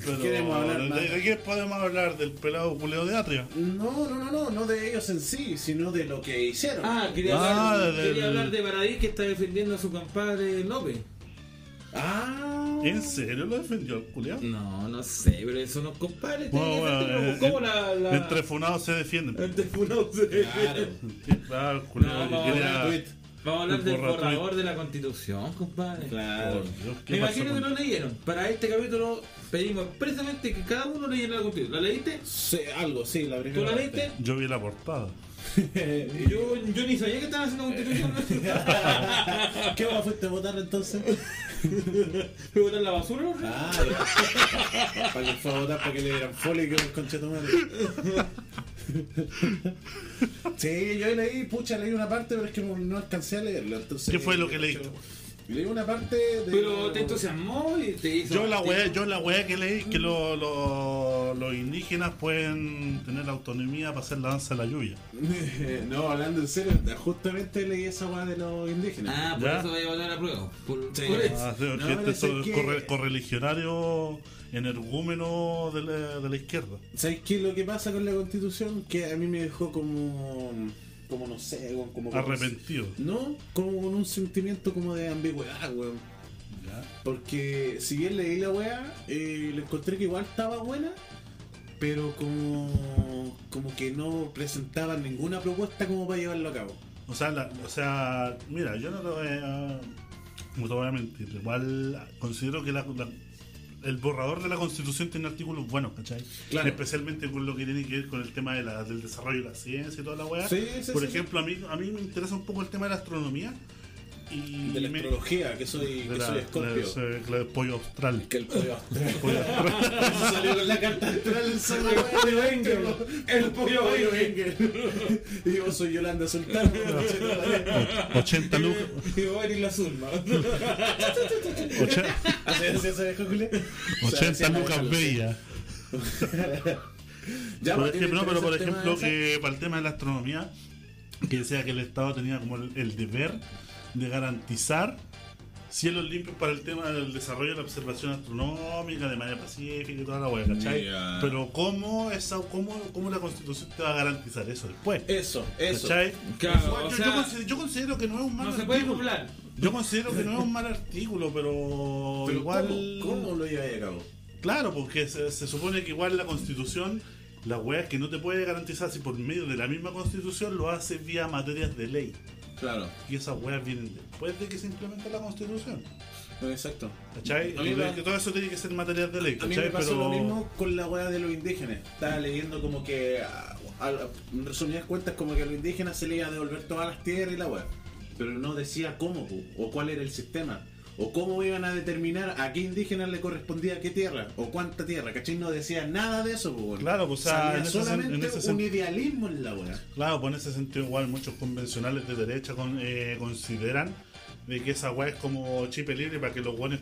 Pero, Queremos hablar ¿de, más. ¿De qué podemos hablar? ¿Del pelado culeo de Atria? No, no, no, no, no de ellos en sí, sino de lo que hicieron. Ah, quería, Ah, hablar, del- quería hablar de Baradí que está defendiendo a su compadre López. Ah. ¿En serio lo defendió el culeado? No, no sé, pero eso no compadre. tiene Bueno, que bueno, eh, ¿Cómo en- la, la... Entre funados se defienden. Entre funados se- Claro. Claro, el culeado No, que vamos a Tweet. Vamos a hablar El del borrador. de la constitución, compadre. Claro. Por Dios, ¿qué Me imagino que lo leyeron. Para este capítulo pedimos expresamente que cada uno leyera la constitución. ¿La leíste? Sí, algo, sí, la primera ¿Tú la leíste? Yo vi la portada. Yo, yo ni sabía que estaban haciendo constitución. ¿Qué va fuiste a votar entonces? ¿Fue botar la basura? no? Ah, ya. para que fue a votar para que le dieran folio y que un concheto madre. Sí, yo leí, pucha, leí una parte, pero es que no, no alcancé a leerlo. Entonces, ¿Qué fue lo que leíste? Leí una parte de. Pero te entusiasmó y te hizo. Yo la wea, yo la wea que leí que lo- lo- los indígenas pueden tener autonomía para hacer la danza de la lluvia. No, hablando en serio, justamente leí esa weá de los indígenas. Ah, por ¿Ya? eso voy a votar a prueba. Por, Sí. por eso. Ah, sí, No, este sé que- corre- correligionarios energúmenos de la, de la izquierda. ¿Sabes qué es lo que pasa con la constitución? Que a mí me dejó como. Como no sé, como. como Arrepentido. No, como con un sentimiento como de ambigüedad, weón. Porque si bien leí la weá, eh, le encontré que igual estaba buena, pero como. como que no presentaban ninguna propuesta como para llevarlo a cabo. O sea, la- o sea, mira, yo no te voy a, no te voy a mentir. Igual considero que la- la- el borrador de la constitución tiene artículos buenos, ¿cachai? Claro. Especialmente con lo que tiene que ver con el tema de la- del desarrollo de la ciencia y toda la weá. Sí, sí, Por sí, ejemplo, a mí, a mí me interesa un poco el tema de la astronomía. Y De la me- astrología, que soy, de que la- soy escorpio. la- la- el pollo austral. Que el pollo astral. Pollo astral. Eso salió con la carta astral el solo pollo Engel. El pollo Engel. Y yo soy Yolanda Sultán. 80 lucas. Y va a venir la Zulma. oche- ¿Así así se dejó, Julio? 80 lucas bellas. Ya, Por pues, ¿tiene ejemplo, no, pero por el ejemplo, que para el tema de la astronomía, que decía que el Estado tenía como el, el deber de garantizar cielos limpios para el tema del desarrollo de la observación astronómica de manera pacífica y toda la hueá, ¿cachai? Pero ¿cómo, esa, cómo, ¿cómo la Constitución te va a garantizar eso después? Eso, eso. ¿Cachai? Claro, Igual o yo, sea, yo considero, yo considero que no es un mal No se puede artículo. burlar. Yo considero que no es un mal artículo, pero, Pero igual. ¿cómo, ¿Cómo lo lleváis a cabo? Claro, porque se, se supone que igual la constitución, la weá es que no te puede garantizar si por medio de la misma constitución lo hace vía materias de ley. Claro, Y esas weas vienen después de que se implementa la constitución. exacto. ¿Cachai? A mí que todo eso tiene que ser materias de ley, A mí ¿cachai? me pasó Pero. lo mismo con la weá de los indígenas. Estaba leyendo como que, a- a- en resumidas cuentas, como que a los indígenas se les iba a devolver todas las tierras y la weá. Pero no decía cómo, o cuál era el sistema, o cómo iban a determinar a qué indígena le correspondía qué tierra, o cuánta tierra, ¿cachai? No decía nada de eso, pues. Claro, pues, o sea, en solamente en ese un idealismo en la weá. Claro, pues en ese sentido, igual muchos convencionales de derecha con- eh, consideran de que esa weá es como chip libre para que los buenos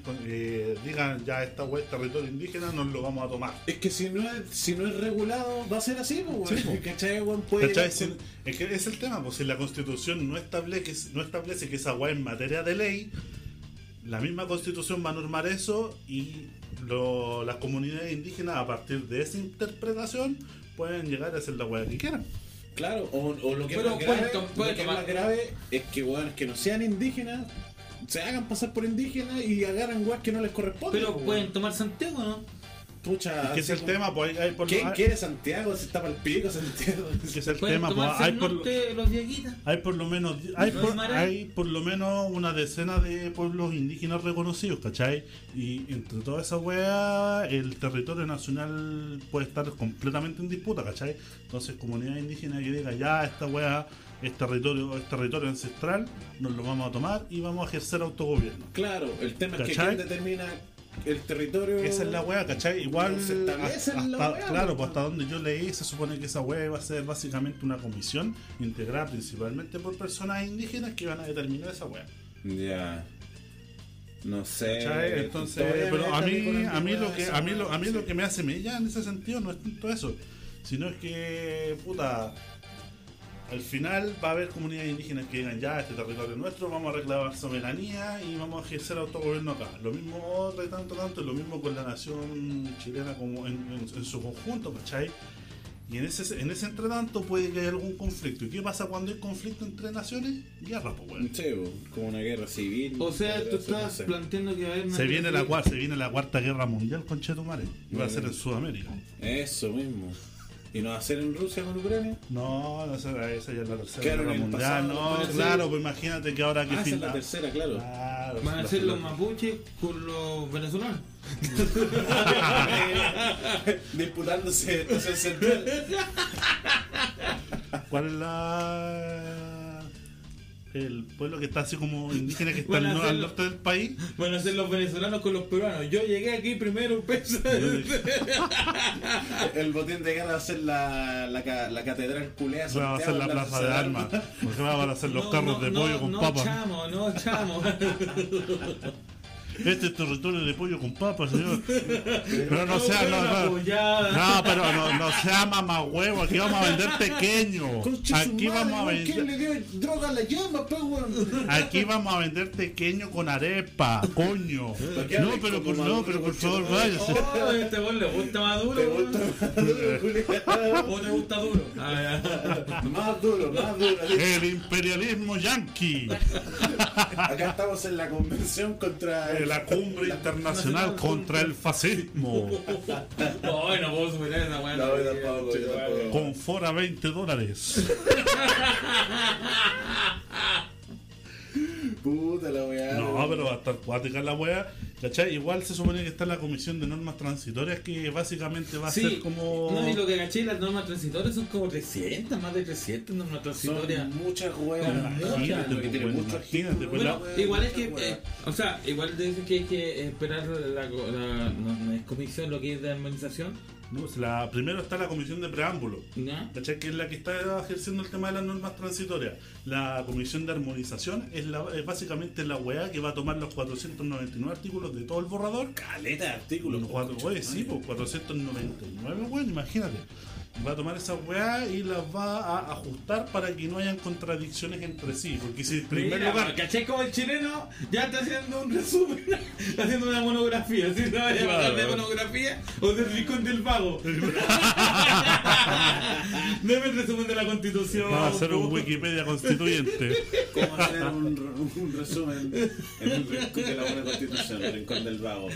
digan ya esta weá es territorio indígena, nos lo vamos a tomar. Es que si no es, si no es regulado, va a ser así, pues, Sí, po. ¿Cachai, weón? Puede es que es el tema, pues si la constitución no establece, no establece que esa weá es materia de ley, la misma constitución va a normar eso y lo- las comunidades indígenas a partir de esa interpretación pueden llegar a hacer la weá que quieran. Claro, o, o lo que, Pero es, más grave, lo que es más grave es que weones que no sean indígenas se hagan pasar por indígenas y agarran weas que no les corresponden. Pero pueden tomar Santiago, ¿no? Pucha, Es que es el como- tema, pues hay, por ¿Quién hay- quiere Santiago? Se está para el pico Santiago. que es el tema, pues hay por, norte los Dieguitas. hay por lo menos hay ¿No por, hay por lo menos una decena de pueblos indígenas reconocidos, ¿cachai? Y entre todas esas weas el territorio nacional puede estar completamente en disputa, ¿cachai? Entonces comunidad indígena que diga ya esta wea es territorio, es territorio ancestral, nos lo vamos a tomar y vamos a ejercer autogobierno. Claro, el tema es que quién determina el territorio. Esa es la wea, ¿cachai? Igual, No se establece hasta, en la hasta- wea, claro, pues, hasta donde yo leí, se supone que esa wea iba a ser básicamente una comisión integrada principalmente por personas indígenas que iban a determinar esa wea. Ya. No sé. ¿Cachai? Entonces, pero a mí, a mí lo que, a mí lo, a mí sí. lo que me hace mella en ese sentido no es tanto eso, sino es que, puta, al final va a haber comunidades indígenas que digan ya, este territorio es nuestro, vamos a reclamar soberanía y vamos a ejercer autogobierno acá. Lo mismo de tanto tanto, lo mismo con la nación chilena como en, en- en su conjunto, ¿cachai? Y en ese, en ese entretanto puede que haya algún conflicto. ¿Y qué pasa cuando hay conflicto entre naciones? Guerra, pues bueno. Sí, bo, como una guerra civil. O sea, tú estás planteando que va a haber una Se viene, la, cua- se viene la cuarta guerra mundial con Chetumare. Y va a ser en. Sudamérica. Eso mismo. ¿Y no va a ser en Rusia con Ucrania? No, no, esa, esa ya es la tercera Claro, guerra mundial. pasado, no, ser. claro, pues imagínate que ahora que Ah, es fin- la tercera, claro. Claro, Van a ser los mapuches con los venezolanos. Disputándose estación central. ¿Cuál es la. El pueblo que está así como indígena que está al, no- al norte del país? A ser los venezolanos con los peruanos. Yo llegué aquí primero, pues. El botín de guerra va a ser la, la, la catedral culea. Va a ser la plaza de armas. Porque van a ser los No, carros no, de no, pollo con no, papas. chamo, no, chamo. Este es territorio de pollo con papas, señor. Pero no sea, no, no. pero no, no sea mamá huevo, aquí vamos a vender pequeño. Aquí vamos a ¿Quién le vender. dio droga a la llama, pues? Aquí vamos a vender pequeño con arepa, coño. No, pero por no, pero por favor, váyase. Este gol le gusta más duro. ¿Te weón. gusta más duro, Julián? ¿O te gusta duro? Ah. Más duro, más duro. El imperialismo yanqui. Acá estamos en la convención contra De la cumbre internacional contra el fascismo. Ay, no puedo superar esa weá. No. Con fora 20 dólares. Puta la weá. No, pero va a estar cuática la wea. ¿Cachai? Igual se supone que está la comisión de normas transitorias que básicamente va a Sí, ser como. no, y lo que caché, las normas transitorias son como 300, más de 300 normas transitorias. Son muchas weas. Imagínate, tiene pues, mucho imagínate, ejemplo, pues, Bueno, la- igual es que, eh, o sea, igual dicen que hay que esperar la, la- no, no es comisión lo que es de armonización, No, la, primero está la comisión de preámbulo. Que es la que está ejerciendo el tema de las normas transitorias. La comisión de armonización es, la, es básicamente la weá que va a tomar los 499 artículos de todo el borrador. Caleta de artículos. Los cuatro, oye, sí, pues 499, weón, imagínate. Va a tomar esa weá y las va a ajustar para que no hayan contradicciones entre sí. Porque si en primer Mira, lugar. ¿cachai? Como el chileno ya está haciendo un resumen, está haciendo una monografía, ¿sí? ¿No vaya a hablar de monografía o del rincón del vago? Deme el resumen de la constitución. Va a hacer un. Wikipedia constituyente. ¿Cómo hacer un, un resumen en un rincón de la buena constitución, el rincón del vago?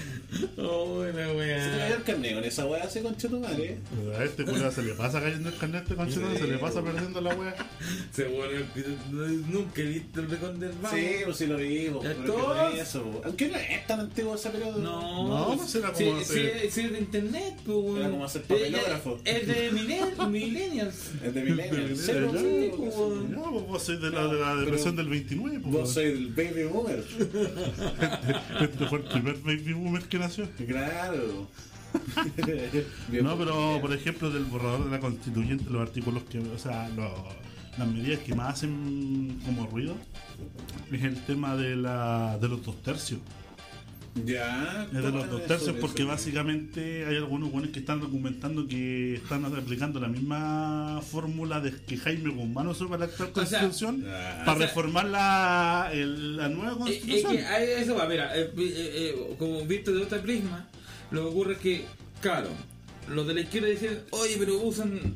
Oh, buena ¿Se te cayó weá. el carnet con esa weá así con tu madre? A este culiao se le pasa cayendo el carnet de constitución, se le pasa perdiendo la weá. Se vuelve el- Nunca he visto el rincón del vago. Sí, pues sí lo vimos. Ya pero todos. ¿qué es eso? Aunque no es tan antiguo ese periodo. No, No, pues era como sí, hacer- sí, sí, es de internet, pues. Era como hacer papelógrafo. Es de millen- millennials. Es de Millennial. Sí, Sí, ya, sí, pues, pues, Ya, pues vos sois de la, de la No, depresión del 29, pues. Vos sois el baby boomer. Este fue el primer baby boomer que nació. Claro. No, pero por ejemplo, del borrador de la constituyente, los artículos que, o sea, las medidas que más hacen como ruido es el tema de, la, de los dos tercios. Ya. Es de los dos tercios eso. porque básicamente hay algunos buenos que están documentando que están aplicando la misma fórmula de que Jaime Guzmán usó para la actual O sea, constitución ah, para o sea, reformar la, el- la nueva Eh, Es constitución. que a eso va, mira, eh, eh, eh, como visto de otra prisma, lo que ocurre es que, claro, los de la izquierda dicen, oye, pero usan,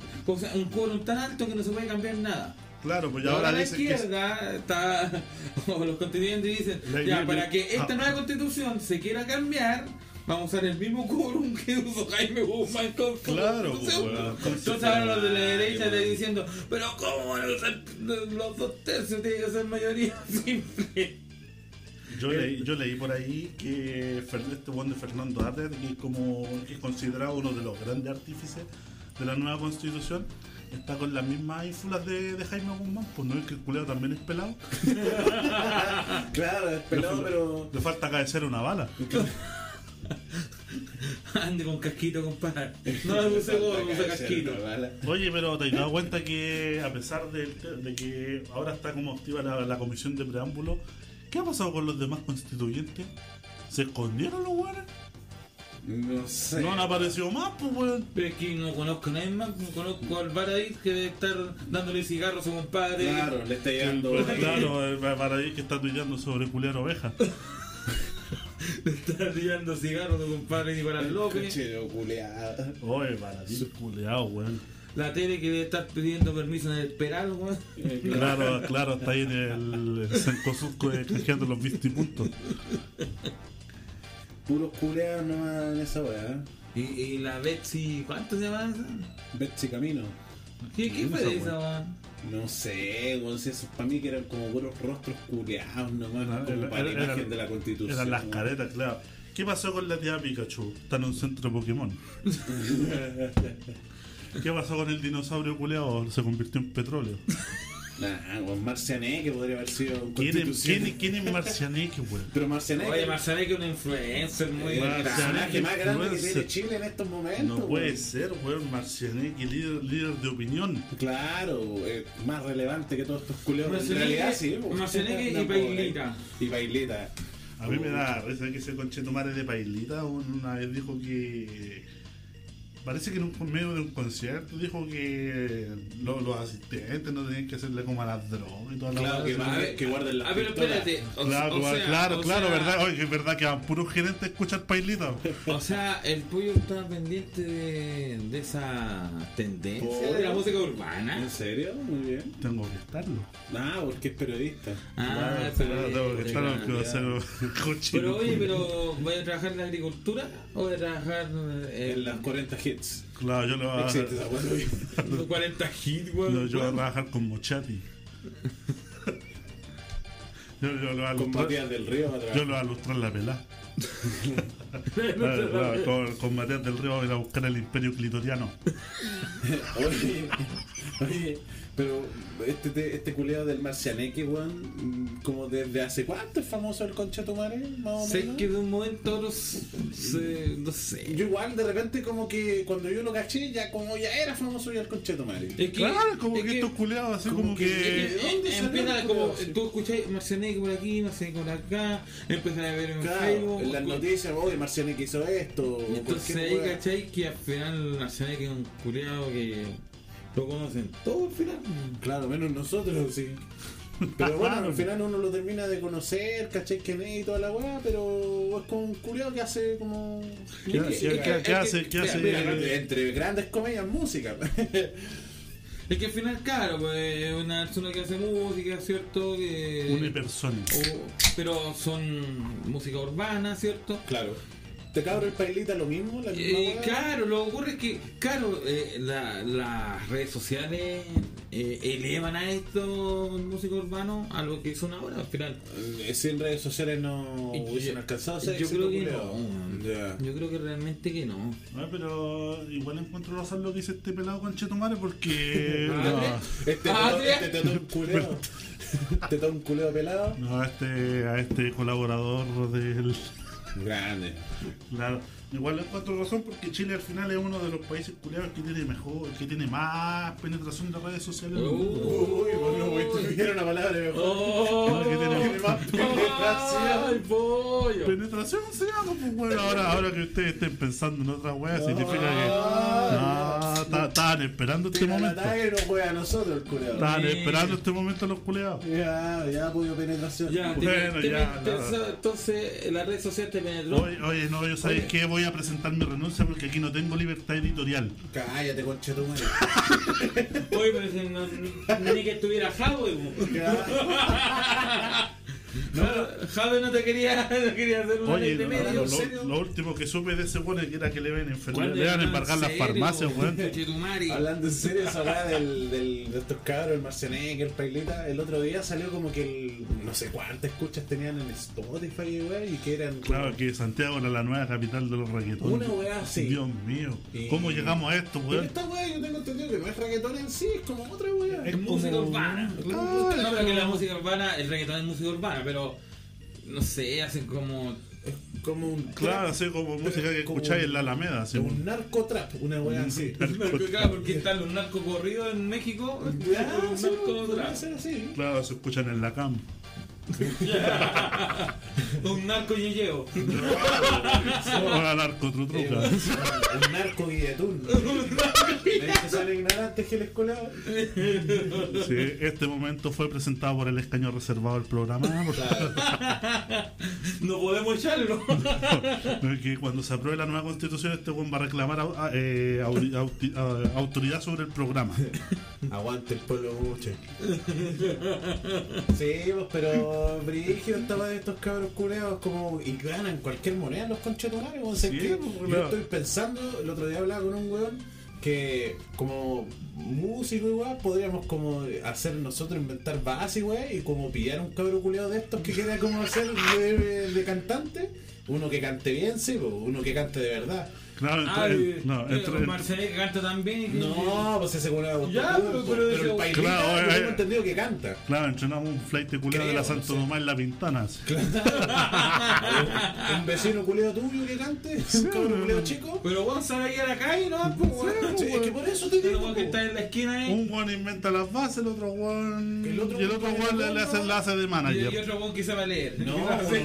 un quórum tan alto que no se puede cambiar nada. Claro, pues ya ahora ahora la dicen que es- izquierda está, o los constituyentes dicen, La- ya, la- para que esta ah. nueva constitución se quiera cambiar, vamos a usar el mismo quórum que usó Jaime Guzmán con Claro, constitución. pues, Entonces ahora los de la derecha están diciendo, pero ¿cómo van a usar los dos tercios? Tiene que ser mayoría simple. Yo leí, yo leí por ahí que este buen de Fernando Arder, que es como que es considerado uno de los grandes artífices de la nueva constitución, está con las mismas ínfulas de, de Jaime Guzmán, pues no es que el culeado también es pelado. Claro, es pelado, le, pero. le falta caecer una bala. Ande con casquito, compadre. No le puse gorro, puse casquito. Oye, pero te has dado cuenta que a pesar de, de que ahora está como activa la, la comisión de preámbulo, ¿qué ha pasado con los demás constituyentes? ¿Se escondieron los weones? No sé. No han aparecido más, pues weón. Pero es que no conozco a nadie más, no conozco al Baradit que debe estar dándole cigarros a su compadre. Claro, le está llegando. Claro, eh, para ahí que está tuiteando sobre culiar ovejas. Le está tirando cigarros a su compadre Nicolás López. Cochero culeado. Oye, para ti, culiao, weón. La tele que debe estar pidiendo permiso en el Peral, weón. Claro, claro, está ahí en el, el Cencosudco de canjeando los vistipuntos. Puros culeados nomás en esa weá. Y, y la Betsy, ¿cuánto se llama esa? Betsy Camino. ¿Qué, qué fue Esa, de esa, weón? No sé, weón, si esos para mí que eran como puros rostros culeados nomás, Era- como era- para la era- imagen de la constitución. Eran las caretas, claro. ¿Qué pasó con la tía Pikachu? Está en un centro Pokémon. ¿Qué pasó con el dinosaurio culeado? Se convirtió en petróleo. Nah, weón, Marciané que podría haber sido un ¿Quién es, quién, es- quién es Marcianeque, weón? Pero Marciané Oye, que Marciané que es un influencer muy el Marciané personaje más grande que influencer. tiene Chile en estos momentos. No puede weón. ser, weón. Marcianeque, líder, líder de opinión. Claro, eh, más relevante que todos estos culeos. En Marcianeque- realidad sí. pues. Marcianeque y No, Pailita. Y Pailita. A mí me da risa que ese conchetumare de Pailita una vez dijo que. Parece que en un medio de un concierto dijo que lo- los asistentes no tenían que hacerle como a las drogas y toda la Claro, weá, que, va- que- que guarden las Ah, pero espérate. o- Claro, o sea, claro, o claro, sea, verdad. Oye, es verdad que van puros gerentes a escuchar Pailita. O sea, el pollo está pendiente de, de esa tendencia de la música urbana. ¿En serio? Muy bien. Tengo que estarlo. Ah, porque es periodista. Ah, Claro, pero, tengo que estarlo pero, que va a ser cochino. pero oye, pero ¿voy a trabajar en la agricultura o voy a trabajar En en las 40 hits. Claro, yo lo voy a, Existe weá, güey. los 40 hits, weón? no, yo voy a trabajar con Mochati. yo, yo lo voy a Con ilustrar- Matías del Río va a Yo lo voy a ilustrar la pelá. Claro, claro, con, con Matías del Río voy a ir a buscar el imperio clitoriano. Oye, pero este, te- este culeado del Marcianeque, weón, como desde hace cuánto es famoso el concha tu madre, más o Sé menos. que de un momento a otro se, no sé. Yo igual de repente como que cuando yo lo caché ya como ya era famoso ya el concha. Es que, Claro, como es que estos culeados así como, como que. que- Eh, ¿Dónde eh, empieza como tú escucháis Marcianeque por aquí, Marcianeque por acá, empiezan a ver en Claro, Facebook. en las noticias, oye, Marcianeque hizo esto. entonces ahí cachai que al final Marcianeque es un culiado que lo conocen todo al final. Claro, menos nosotros, sí. Pero bueno, al final uno lo termina de conocer, ¿cachai? Que y toda la weá, pero es como un culiado que hace como. ¿Qué, música. qué- qué- qué hace? ¿Qué mira, hace? Entre grandes comedias, música. Es que al final, claro, pues es una persona que hace música, ¿cierto? Que, Unipersonic. o- pero son música urbana, ¿cierto? claro. ¿Te cabro el pailita lo mismo? La misma Eh, claro, lo que ocurre es que, claro, eh, la- las redes sociales eh, elevan a estos músicos urbanos a lo que son ahora, al final. Eh, Si en redes sociales no hubiesen yo- alcanzado yo creo que culiao. no. Yo creo que realmente que no. Ah, pero igual encuentro razón lo que dice este pelado con Chetumare porque. Ah, no, Este Ah, tetón- este tetón culeo. tetón culeo pelado. no, a este, a este colaborador del. Grande. Claro, igual encuentro razón porque Chile al final es uno de los países culiados que tiene mejor, que tiene más penetración de redes sociales. Uy, tuvieron una palabra mejor. ¡Oh! que tiene- más penetración. Penetración se llama, pues bueno, ahora, ahora que ustedes estén pensando en otra wea, significa que. Estaban esperando este Tira la momento. talla y no juega a nosotros el culeado. Estaban Sí. esperando este momento los culiados. Ya, ya apoyo penetración. Ya, Bueno, te- ya, entonces la red social te penetró. Oye, oye, no, yo sabéis que voy a presentar mi renuncia porque aquí no tengo libertad editorial. Cállate, concha tu madre. Oye, pero si no, ni que estuviera Jadwe. po. Jadwe no te quería, no quería hacer una Oye, ley de no, medio. lo, ¿en lo- serio? lo último que supe de ese weón es que era que le ven enfermedad, ¿Cuándo le van a embargar ¿En las farmacias, weón. Hablando en serio, esa weá del, del, de estos cabros, el Marcianeque, el Pailita, el otro día salió como que el, no sé cuántas escuchas tenían en Spotify, weá, y que eran. como- Claro que Santiago era la nueva capital de los reggaetones. Una weá así. Dios mío, Y- ¿cómo llegamos a esto, weón? esta weá yo tengo entendido que no es reggaetón en sí, es como otra weá. Es música urbana. Claro. No, pero que la música urbana, el reggaetón es música urbana, pero no sé, hacen como. Como un. Claro, así como música que escucháis un- en la Alameda, así, Un narcotrap, una weá así. Claro, porque están los narcos corridos en México. Trap. ser así. Claro, se escuchan en la cam. Un narco yeyeo. O la narcotrutruca. Un narco guilletún. ¿Ves que son ignorantes que colaba? Sí, este momento fue presentado por el escaño reservado del programa. No podemos echarlo. No, es que cuando se apruebe la nueva constitución, este buen va a reclamar a- eh, a- autoridad sobre el programa. Aguante el pueblo mucho. Sí, pues, pero Brigio estaba de estos cabros culeados como. y ganan cualquier moneda los conchetumales. O sea, Sí, que pues, yo estoy pensando, el otro día hablaba con un weón que como músico igual podríamos como hacer nosotros inventar bases weón, y como pillar un cabro culeado de estos que quiera como hacer de, de cantante uno que cante bien sí pues, uno que cante de verdad Claro, entre, Ay, no, eh, Marcelo canta también. no pues ese culeado Ya, pero- pero pero eso- el pailita Claro, eh, tengo eh. entendido que canta claro, entrenamos un flight de de la Santo no sé. Tomás en la Pintana. así. un vecino culeado tuyo que cante un cabrón culeado chico Pero vos sabés ir a la calle, ¿no? Pues, weón. Sí, es que por eso te digo vos que po. está en la esquina ahí. Un one inventa las bases, el otro. El otro y el otro one le, hace, le hace de Y, y manager. otro weón que sabe leer. No, Sí.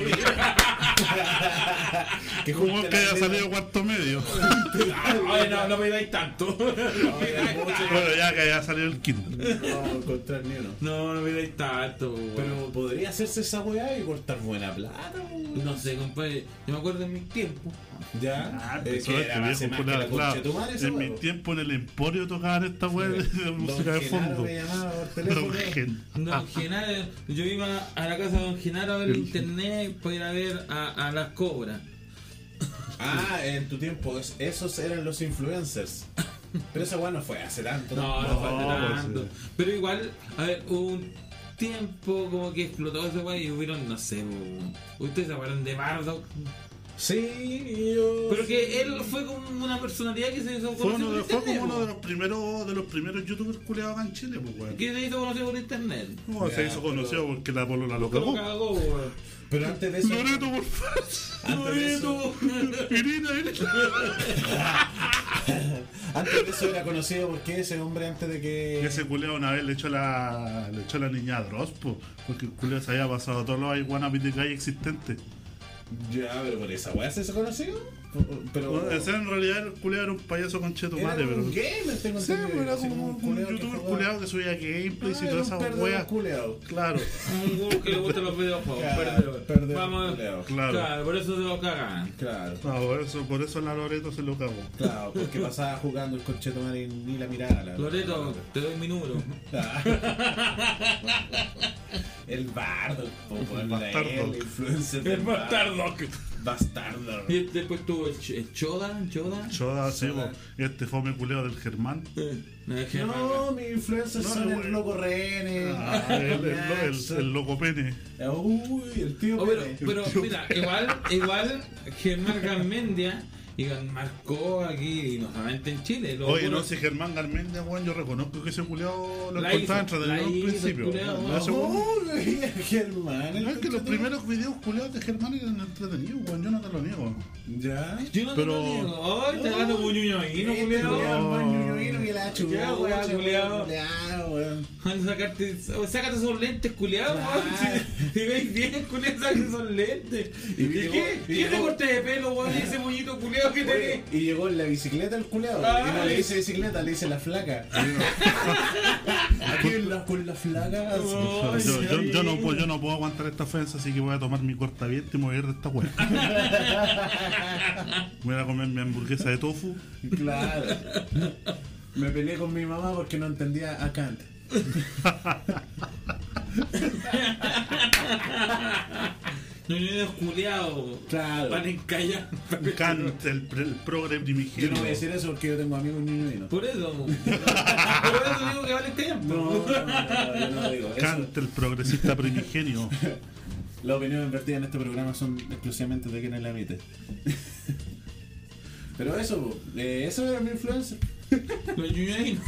que junte que haya salido cuarto medio. Ay, no, no me dais tanto. Bueno, ya que haya salido el quinto. No vamos a encontrar ni uno. No, no me dais tanto. Pero podría hacerse esa weá y cortar buena plata. No sé, compadre. Yo me acuerdo en mi tiempo. Ya. Ah, es empezó que era base viejo más que culiao, la concha claro. de tu madre, esa En mi weá, tiempo en el Emporio tocaban esta weá de, música de Genaro fondo. me llamaba por Don. Gen- Don Genaro, yo iba a la casa de Don Genaro a ver El- internet para ir a ver a, a las cobras. Ah, en tu tiempo, es- esos eran los influencers. Pero esa weá no fue hace tanto. No, no, No, fue pues, tanto. sí. Pero igual, a ver, hubo un tiempo como que explotó ese wey y hubieron, no sé, ¿ustedes se acuerdan de Bardock? Sí, yo. Pero que él fue como una personalidad que se hizo Fue, de, por fue internet. como uno de los primeros de los primeros youtubers culeados acá en Chile, pues weón. Que se hizo conocido por internet. No, se hizo pero- conocido porque la polola lo ¿Cómo cagó. cagó, weón? Pero antes de eso. Loreto, por favor. Antes de eso, Irina, Irina. antes de eso era conocido porque ese hombre antes de que. Ese culeado una vez le echó la, le echó la niña a Dross, po, porque el culeado se había pasado todos los iguanapis de calle existentes. Ya, pero por esa weá se hizo conocido. Pero. Bueno, ese en realidad el culeado era un payaso con cheto madre, pero. un gamer, tengo Sí, pero era como un, que youtuber culeado que subía gameplays Ah, y todas un esas weas. culeado. Claro, Un güey que le gustan los videojuegos. Claro, perdedor. Vamos. claro. Claro, por eso se lo cagan. Claro. No, por eso, por eso la Loreto se lo cagó. Claro, porque pasaba jugando el concheto madre y ni la miraba. La, Loreto, te doy mi número. El bardo, El el influencer El del bastardo. Bastardo. Y después tuvo el, Ch- el Choda, Choda. Choda, sí, Choda. po, este fome culeado del Germán. No, que No, mis influencers No, son no, el loco René. Ah, el, el, el- el loco pene. Uy, el tío Oh, pero, Pérez. pero mira, igual, igual Germán Garmendia y marcó aquí, no solamente en Chile. lo Oye, no, si Germán Garmendia, weón, yo reconozco que ese culeado lo La encontraba entretenido al principio. culeado, No, no. weón- Uy, Germán. No, es que los primeros videos culeados de Germán eran entretenidos, weón, yo no te lo niego. Ya. Yo no pero- te lo digo. Ay, te agarro muñuño ahí, no, Este culiao. culiao ñoñoíno que la culiao. culiao, weón. Anda, sacarte, sácate esos lentes, culiado, Claro. Si, veis bien, culiado, sácate esos lentes. Y ¿Y, qué? y ¿Qué te corte de pelo, weón? y ese moñito culiado que Oye, tenés? y llegó en la bicicleta el culeado. Ay. Y no le dice bicicleta, le dice la flaca. Aquí en la, con la flaca. Oh, yo, yo, sí. yo no puedo, yo no puedo aguantar esta ofensa, así que voy a tomar mi cortaviente y me voy a ir de esta weá. voy a comer mi hamburguesa de tofu. Claro. Me peleé con mi mamá porque no entendía a Kant. Ñoñones culiados. Claro. Van a encallar. Kant, el, el progre Yo primigenio. no voy a decir eso porque yo tengo amigos ñoñoinos. Por eso. Por eso digo que van a encallar. No, no, no, yo no digo eso. Kant, el progresista primigenio. Las opiniones vertidas en este programa son exclusivamente de quienes la emite. Pero eso, eh, eso era mi influencer. Los ñoñones.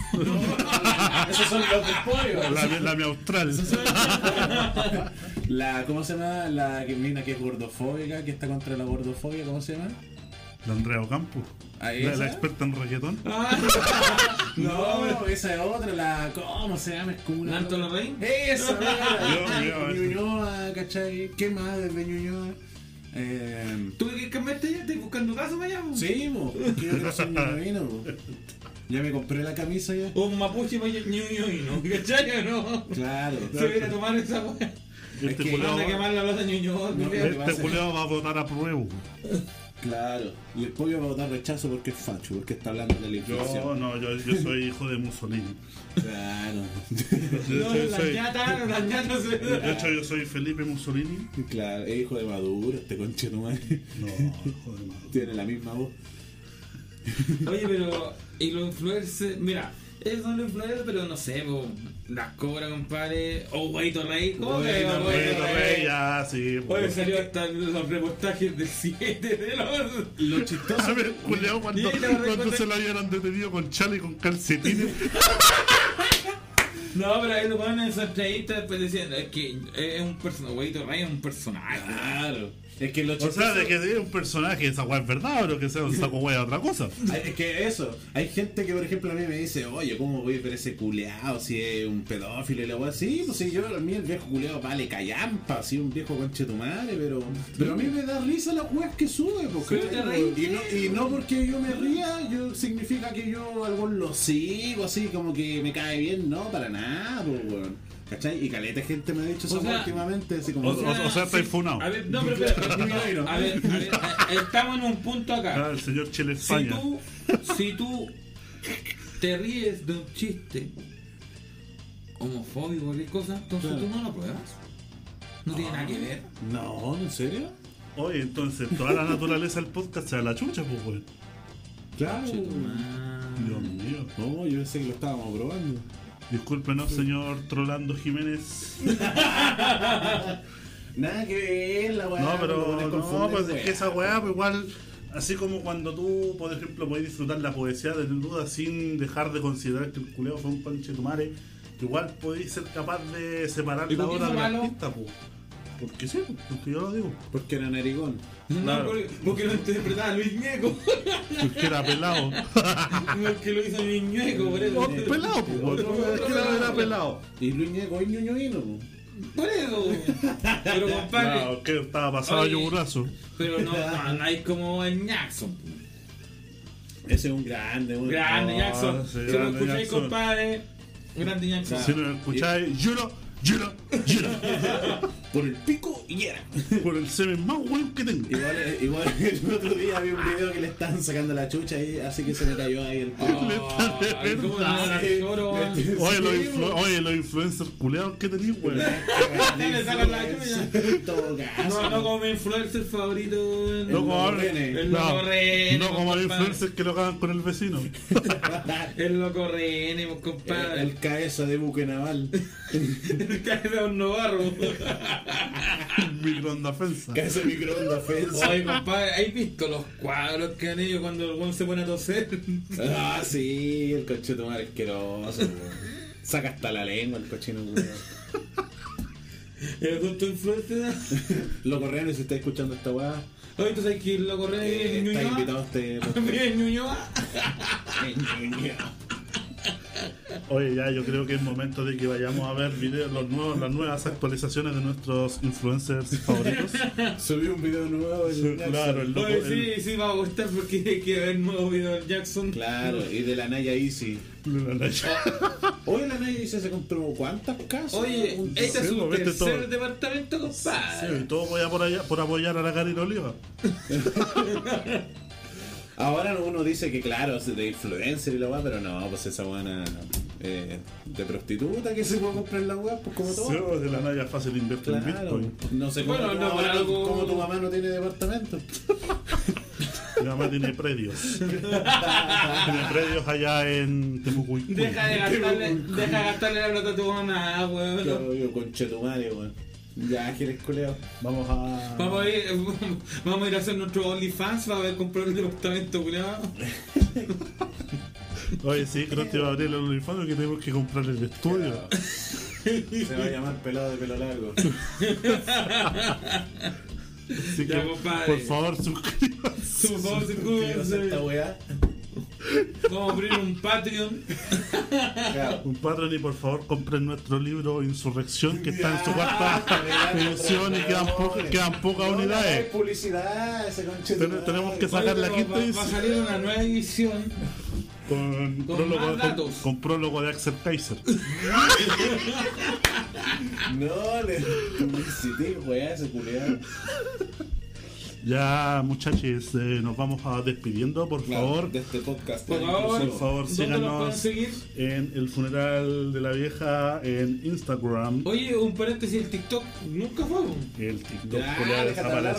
Esos son los del pollo. La, la mi austral. La, ¿cómo se llama? La que mina que es gordofóbica, que está contra la gordofobia, ¿cómo se llama? La Andrea Ocampo. ¿Ah, La, la experta en reggaetón. Ah, No, esa es otra, la. ¿Cómo se llama? Es como una. ¿Nanto Larraín? Esa, Ñuñoa, ¿cachai? ¿Qué más de Ñuñoa? Eh. ¿Tuve que cambiarte ya? ¿Estás buscando caso para allá? Sí, mo, porque yo ñuñoino, mo. Ya me compré la camisa ya. Un mapuche para ñoñoino. ¿Cachai o no? Claro. Se viene a tomar esa weá. Este que a quemar la. No, a este culeado va a votar a prueba. Claro. Y el pollo va a votar rechazo porque es facho, porque está hablando de la Yo inflación. no, yo, yo soy hijo de Mussolini. Claro. De No, hecho, yo la soy, ñata, la ñata se... de hecho, yo soy Felipe Mussolini. Claro, es hijo de Maduro, este conche madre. No, hijo de madre. Tiene la misma voz. Oye, pero. Y los influencers. Mira, ellos son los influencers, pero no sé, po, las cobra, compadre. O Guaito Rey. ¿Cómo que Guaito Rey, ya, sí. Oye, salió hasta los reportajes del 7 de los. Lo chistoso. A ver, culeado, cuando, cuando cuando- se lo habían detenido con chale y con calcetines. No, pero ahí lo ponen en esa entrevista después diciendo es que es un personaje. Guaito Rey es un personaje. Claro. Es que lo O sea, de que es un personaje, esa weá es verdad, pero que sea un saco weá otra cosa. Es que eso, hay gente que por ejemplo a mí me dice, oye, ¿cómo voy a ver ese culeado si es un pedófilo y la weá? Sí, pues sí, yo a mí el viejo culeado vale callampa, así un viejo conche tu madre, pero, pero a mí me da risa las weas que sube, pues, Pero ¿cachai? te reís. y, no, y no porque yo me ría, yo significa que yo algo lo sigo, así como que me cae bien, no, para nada, pues, weón. ¿Cachai? Y caleta gente me ha dicho eso sea, últimamente, así como... o- o- sea, estáis funado. A ver, no, pero espera. A ver, a ver, estamos en un punto Ah, acá. el señor Chile Si tú, si tú te ríes de un chiste homofóbico o cualquier cosa, entonces Claro. tú no lo pruebas. No tiene nada que ver. No, ¿en serio? Oye, entonces, toda la naturaleza del podcast se da la chucha, pues, weón. Claro. Dios mío. No, yo pensé que lo estábamos probando. Discúlpenos, señor Trolando Jiménez. Nada que ver la weá. No, pero no, pues es que esa weá, pues igual, así como cuando tú, por ejemplo, podés disfrutar la poesía de duda sin dejar de considerar que el culeo fue un panche de tu madre, que igual podéis ser capaz de separar ¿Y la obra del artista, pues. Porque sí, porque yo lo digo. Porque era narigón. No, Claro. porque, porque lo interpretaba Luis Ñeco. Porque era pelado. porque lo hizo Luis Ñeco, por eso. No, pelado, pues, weón. es que era, era pelado. Y Luis Ñeco es ñoño vino. po. Por eso. Pero compadre. No, que estaba pasado Oye. yogurazo. Pero no, no, no hay como el Jackson. Ese es un grande, weón. Grande No, Jackson. sí, si lo escucháis, Jackson. compadre. Grande Jackson. Si no escucháis, lloro, lloro, lloro. Por el pico y era. Por el semen más weón que tengo. Igual, eh, igual el otro día vi un video que le estaban sacando la chucha ahí, así que se me cayó ahí el pelo. Ay, ¿cómo no la Sí. lloro, weón? Oye, los, oye, los influencers culeados que tenéis, weón. Le sacan la chucha. En todo caso. No, no como mi influencer favorito. No El como, loco Rene. El no, loco Rene, no como los influencers que lo hagan con el vecino. El loco René, pues, compadre. El cabeza de buque naval. El cae de un novarro. Microondafensa. Cabeza de microondas fence. Oye, compadre, ¿has visto los cuadros que han hecho cuando el se pone a toser? Ah, sí, el cochino madre asqueroso. weón. Saca hasta la lengua el cochino, weón. ¿El tu influencer? Loco si está escuchando esta weá, Oye, ¿tú sabes que loco René eh, es está Ñuñoa? invitado a este. Bien, Ñuñoa. Oye, ya, yo creo que es momento de que vayamos a ver videos, los nuevos, las nuevas actualizaciones de nuestros influencers favoritos. Subí un video nuevo. de Jackson. claro, el loco. Oye, el- sí, sí, va a gustar porque hay que ver nuevo video del Jackson. Claro, y de la Naya Easy. Oye, la Naya Easy se compró cuántas casas. Oye, Un- este es Sí, su tercer todo. departamento, Sí, compadre. y todo voy a por, allá, por apoyar a la Karina Oliva. Ahora uno dice que claro, es de influencer y la weá, pero no, pues esa buena eh, de prostituta que se puede comprar la weá, pues como todo. Sí, pues, de la Naya fácil invierte en Claro, Bitcoin. no sé cómo, Bueno, tu no, algo- cómo tu mamá no tiene departamento. Mi mamá tiene predios. tiene predios allá en Temucuicú. Deja de gastarle, deja de gastarle la plata a tu mamá, weón. Claro, yo conche tu madre, weón. Ya, Giles culeado. Vamos a. Vamos a ir, vamos a ir a hacer nuestro OnlyFans para ver comprar el departamento, culiado. Oye, sí, creo que va a abrir el OnlyFans que tenemos que comprar el estudio. Se va a llamar pelado de pelo largo. Así que, Ya, compadre. por favor, suscríbanse. Por favor, ¿Qué va a hacer esta suscríbanse. weá? Vamos a abrir un Patreon. Claro. Un patrón y por favor compren nuestro libro Insurrección que está en su cuarta edición y quedan, po- quedan pocas No, unidades. no, publicidad, ese Ten- tenemos que sacar la quinta va, va a salir una nueva edición. con, Con prólogo, más con, datos. con prólogo de Axel Kaiser. No, le publicité, weá, ese culeado. Ya, muchachos, eh, nos vamos a despidiendo. Por favor, de este podcast. Por tan favor, inclusivo. por favor, ¿dónde nos síganos. en el funeral de la vieja en Instagram. Oye, un paréntesis, el TikTok nunca fue. El TikTok Ya, eh, con la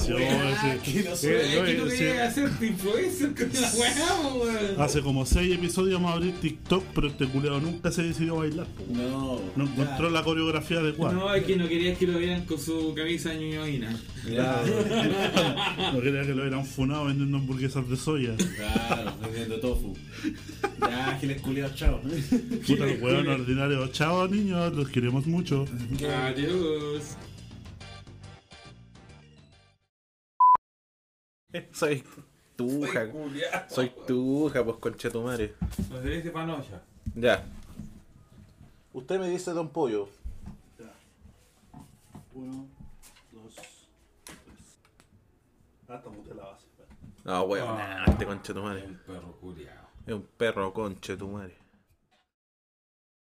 weón. Hace como seis episodios vamos a abrir TikTok, pero este culiado nunca se decidió a bailar. po. No, No encontró la coreografía adecuada. No, es que no querías que lo vieran con su camisa ñuñoína. Ya, No quería que lo hubieran funado vendiendo hamburguesas de soya. claro, vendiendo tofu. Ya, Giles culiado, chao. Puta el weón ordinario. Chao niños, los queremos mucho. Adiós. Soy tuja. Soy tuja, pues concha tu madre. No se dice panocha. Ya. Usted me dice Don Pollo. Uno, dos, tres. Ah, estamos de la base. No, weón, este concha tu madre. El perro culiao. Es un perro concha tu madre.